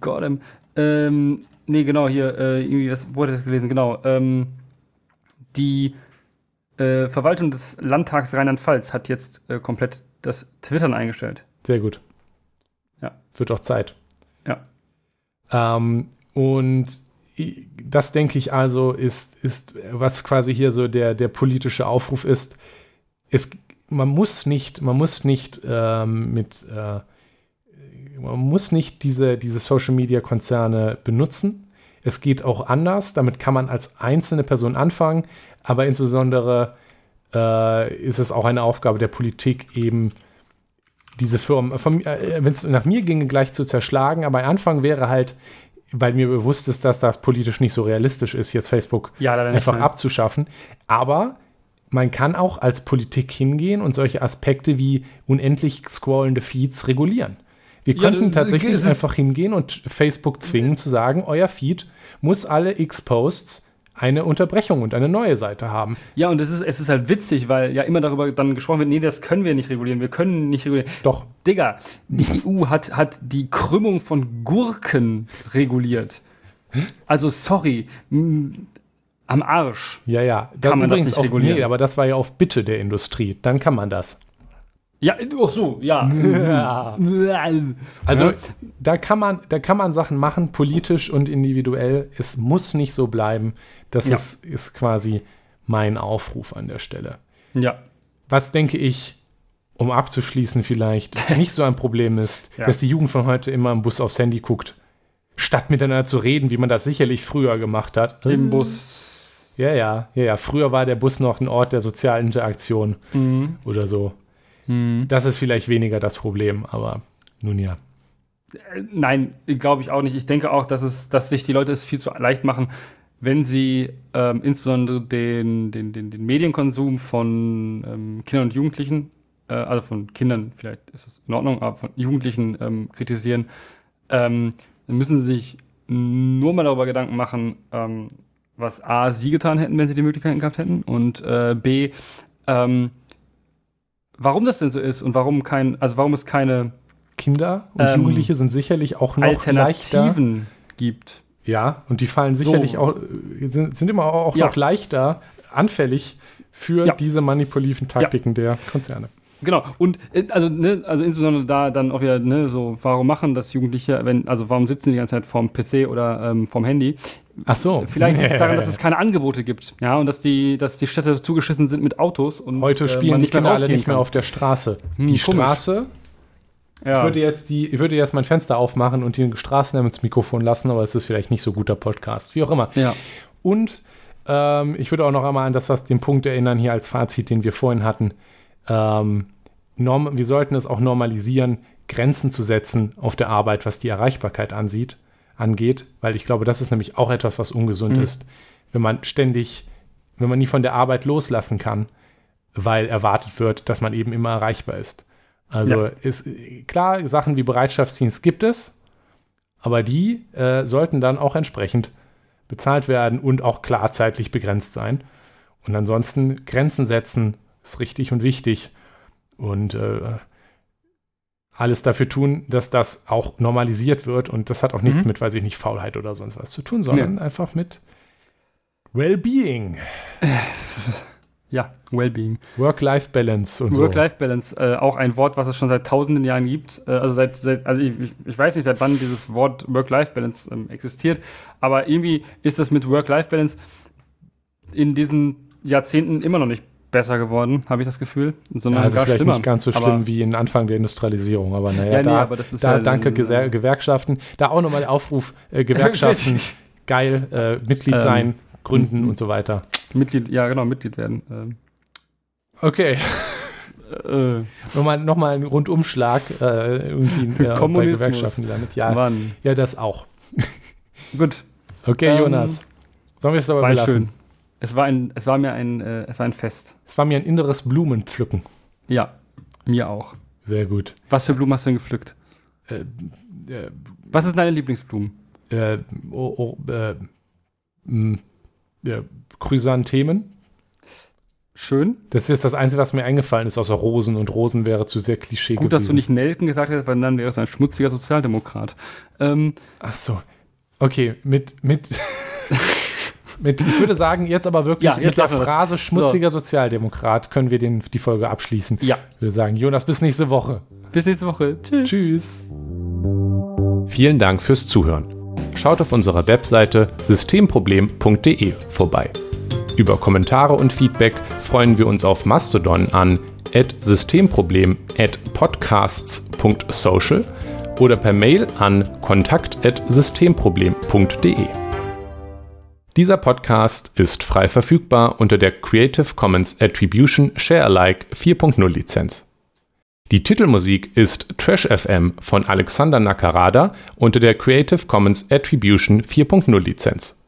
Got him. Ähm, nee, genau, hier, äh, irgendwie, was wurde das gelesen? Genau. Ähm, die äh, Verwaltung des Landtags Rheinland-Pfalz hat jetzt äh, komplett das Twittern eingestellt. Sehr gut. Ja. Wird auch Zeit. Ja. Ähm, und das denke ich also ist, ist, was quasi hier so der, der politische Aufruf ist. Es, man muss nicht, man muss nicht ähm, mit, äh, man muss nicht diese, diese Social Media Konzerne benutzen. Es geht auch anders. Damit kann man als einzelne Person anfangen, aber insbesondere äh, ist es auch eine Aufgabe der Politik, eben diese Firmen, äh, wenn es nach mir ginge, gleich zu zerschlagen. Aber am Anfang wäre halt, weil mir bewusst ist, dass das politisch nicht so realistisch ist, jetzt Facebook Ja, einfach nein. abzuschaffen. Aber man kann auch als Politik hingehen und solche Aspekte wie unendlich scrollende Feeds regulieren. Wir Ja, könnten das- tatsächlich einfach hingehen und Facebook zwingen zu sagen, euer Feed muss alle X-Posts eine Unterbrechung und eine neue Seite haben. Ja, und es ist, es ist halt witzig, weil ja immer darüber dann gesprochen wird, nee, das können wir nicht regulieren, wir können nicht regulieren. Doch, Digga, die EU hat, hat die Krümmung von Gurken reguliert. Also, sorry, am Arsch. ja, ja. Das Kann man das übrigens nicht auf, regulieren? Nee, aber das war ja auf Bitte der Industrie. Dann kann man das. Ja, ach so, ja. Also da kann man, da kann man Sachen machen, politisch und individuell. Es muss nicht so bleiben. Das Ja. ist, ist quasi mein Aufruf an der Stelle. ja. Was denke ich, um abzuschließen vielleicht, nicht so ein Problem ist, Ja. dass die Jugend von heute immer im Bus aufs Handy guckt. statt miteinander zu reden, wie man das sicherlich früher gemacht hat. Im Bus. Ja, ja, ja, ja. Früher war der Bus noch ein Ort der sozialen Interaktion Mhm. oder so. Mhm. Das ist vielleicht weniger das Problem, aber nun ja. Äh, Nein, glaube ich auch nicht. Ich denke auch, dass, es, dass sich die Leute es viel zu leicht machen, wenn sie ähm, insbesondere den, den, den, den Medienkonsum von ähm, Kindern und Jugendlichen, äh, also von Kindern, vielleicht ist das in Ordnung, aber von Jugendlichen ähm, kritisieren, ähm, dann müssen sie sich nur mal darüber Gedanken machen, ähm, was A, sie getan hätten, wenn sie die Möglichkeiten gehabt hätten, und äh, B, ähm, warum das denn so ist und warum kein, also warum es keine Kinder und Ähm, Jugendliche sind sicherlich auch noch leichter. Alternativen gibt. Ja, und die fallen sicherlich So. auch, äh, sind, sind immer auch Ja. noch leichter anfällig für Ja. diese manipulativen Taktiken der Konzerne. Genau. Und äh, also, ne, also insbesondere da dann auch wieder, ne, so, warum machen das Jugendliche, wenn, also warum sitzen die die ganze Zeit vorm PC oder ähm, vorm Handy? Ach so. Vielleicht liegt es daran, dass es keine Angebote gibt, ja, und dass die, dass die Städte zugeschissen sind mit Autos und Heute äh, spielen die Kinder alle nicht mehr kann. auf der Straße. Hm, die komisch. Straße, Ja. ich würde jetzt die, ich würde jetzt mein Fenster aufmachen und die Straßennamen ins Mikrofon lassen, aber es ist vielleicht nicht so guter Podcast. Wie auch immer. ja. Und ähm, ich würde auch noch einmal an das, was den Punkt erinnern, hier als Fazit, den wir vorhin hatten. Ähm, norm wir sollten es auch normalisieren, Grenzen zu setzen auf der Arbeit, was die Erreichbarkeit ansieht, angeht, weil ich glaube, das ist nämlich auch etwas, was ungesund Mhm. ist, wenn man ständig, wenn man nie von der Arbeit loslassen kann, weil erwartet wird, dass man eben immer erreichbar ist. Also Ja. ist klar, Sachen wie Bereitschaftsdienst gibt es, aber die äh, sollten dann auch entsprechend bezahlt werden und auch klar zeitlich begrenzt sein. Und ansonsten Grenzen setzen ist richtig und wichtig. Und äh, alles dafür tun, dass das auch normalisiert wird. Und das hat auch nichts Mhm. mit, weiß ich nicht, Faulheit oder sonst was zu tun, sondern einfach mit Wellbeing, Ja, Wellbeing. Work-Life-Balance und Work-Life-Balance, äh, auch ein Wort, was es schon seit tausenden Jahren gibt. Äh, also seit, seit also ich, ich- weiß nicht, seit wann dieses Wort Work-Life-Balance ähm, existiert, aber irgendwie ist es mit Work-Life-Balance in diesen Jahrzehnten immer noch nicht besser geworden, habe ich das Gefühl, so. sondern Ja, also vielleicht schlimmer. nicht ganz so schlimm Aber- wie in Anfang der Industrialisierung, aber naja, Ja, nee, da, aber das ist da ja- danke Geser Gewerkschaften. Da auch nochmal der Aufruf, äh, Gewerkschaften, geil, äh, Mitglied Ähm, sein, gründen und so weiter. Mitglied, ja genau, Mitglied werden. Ähm, Okay. äh, Nochmal, nochmal einen Rundumschlag äh, irgendwie äh, bei. Gewerkschaften gelandet. Ja, Mann. ja, das auch. Gut, Okay, Ähm, Jonas. Sollen wir es dabei belassen? schön. Es war ein, es war mir ein, äh, es war ein Fest. Es war mir ein inneres Blumenpflücken. Ja, mir auch. Sehr gut. Was für Blumen hast du denn gepflückt? Äh, äh, Was ist deine Lieblingsblumen? äh, oh, oh, äh, mh, ja, Chrysanthemen. Schön. Das ist das Einzige, was mir eingefallen ist, außer Rosen. Und Rosen wäre zu sehr Klischee Gut, gewesen. dass du nicht Nelken gesagt hast, weil dann wäre es ein schmutziger Sozialdemokrat. Ähm, Ach so. Okay, mit, mit, mit, ich würde sagen, jetzt aber wirklich Ja, jetzt mit der. Phrase schmutziger Sozialdemokrat können wir den, die Folge abschließen. ja. Ich würde sagen, Jonas, bis nächste Woche. Bis nächste Woche. Tschüss. Tschüss. Vielen Dank fürs Zuhören. Schaut auf unserer Webseite systemproblem.de vorbei. Über Kommentare und Feedback freuen wir uns auf Mastodon an systemproblem@podcasts.social oder per Mail an kontakt@systemproblem.de. Dieser Podcast ist frei verfügbar unter der Creative Commons Attribution Share Alike 4.0 Lizenz. Die Titelmusik ist Trash FM von Alexander Nakarada unter der Creative Commons Attribution 4.0 Lizenz.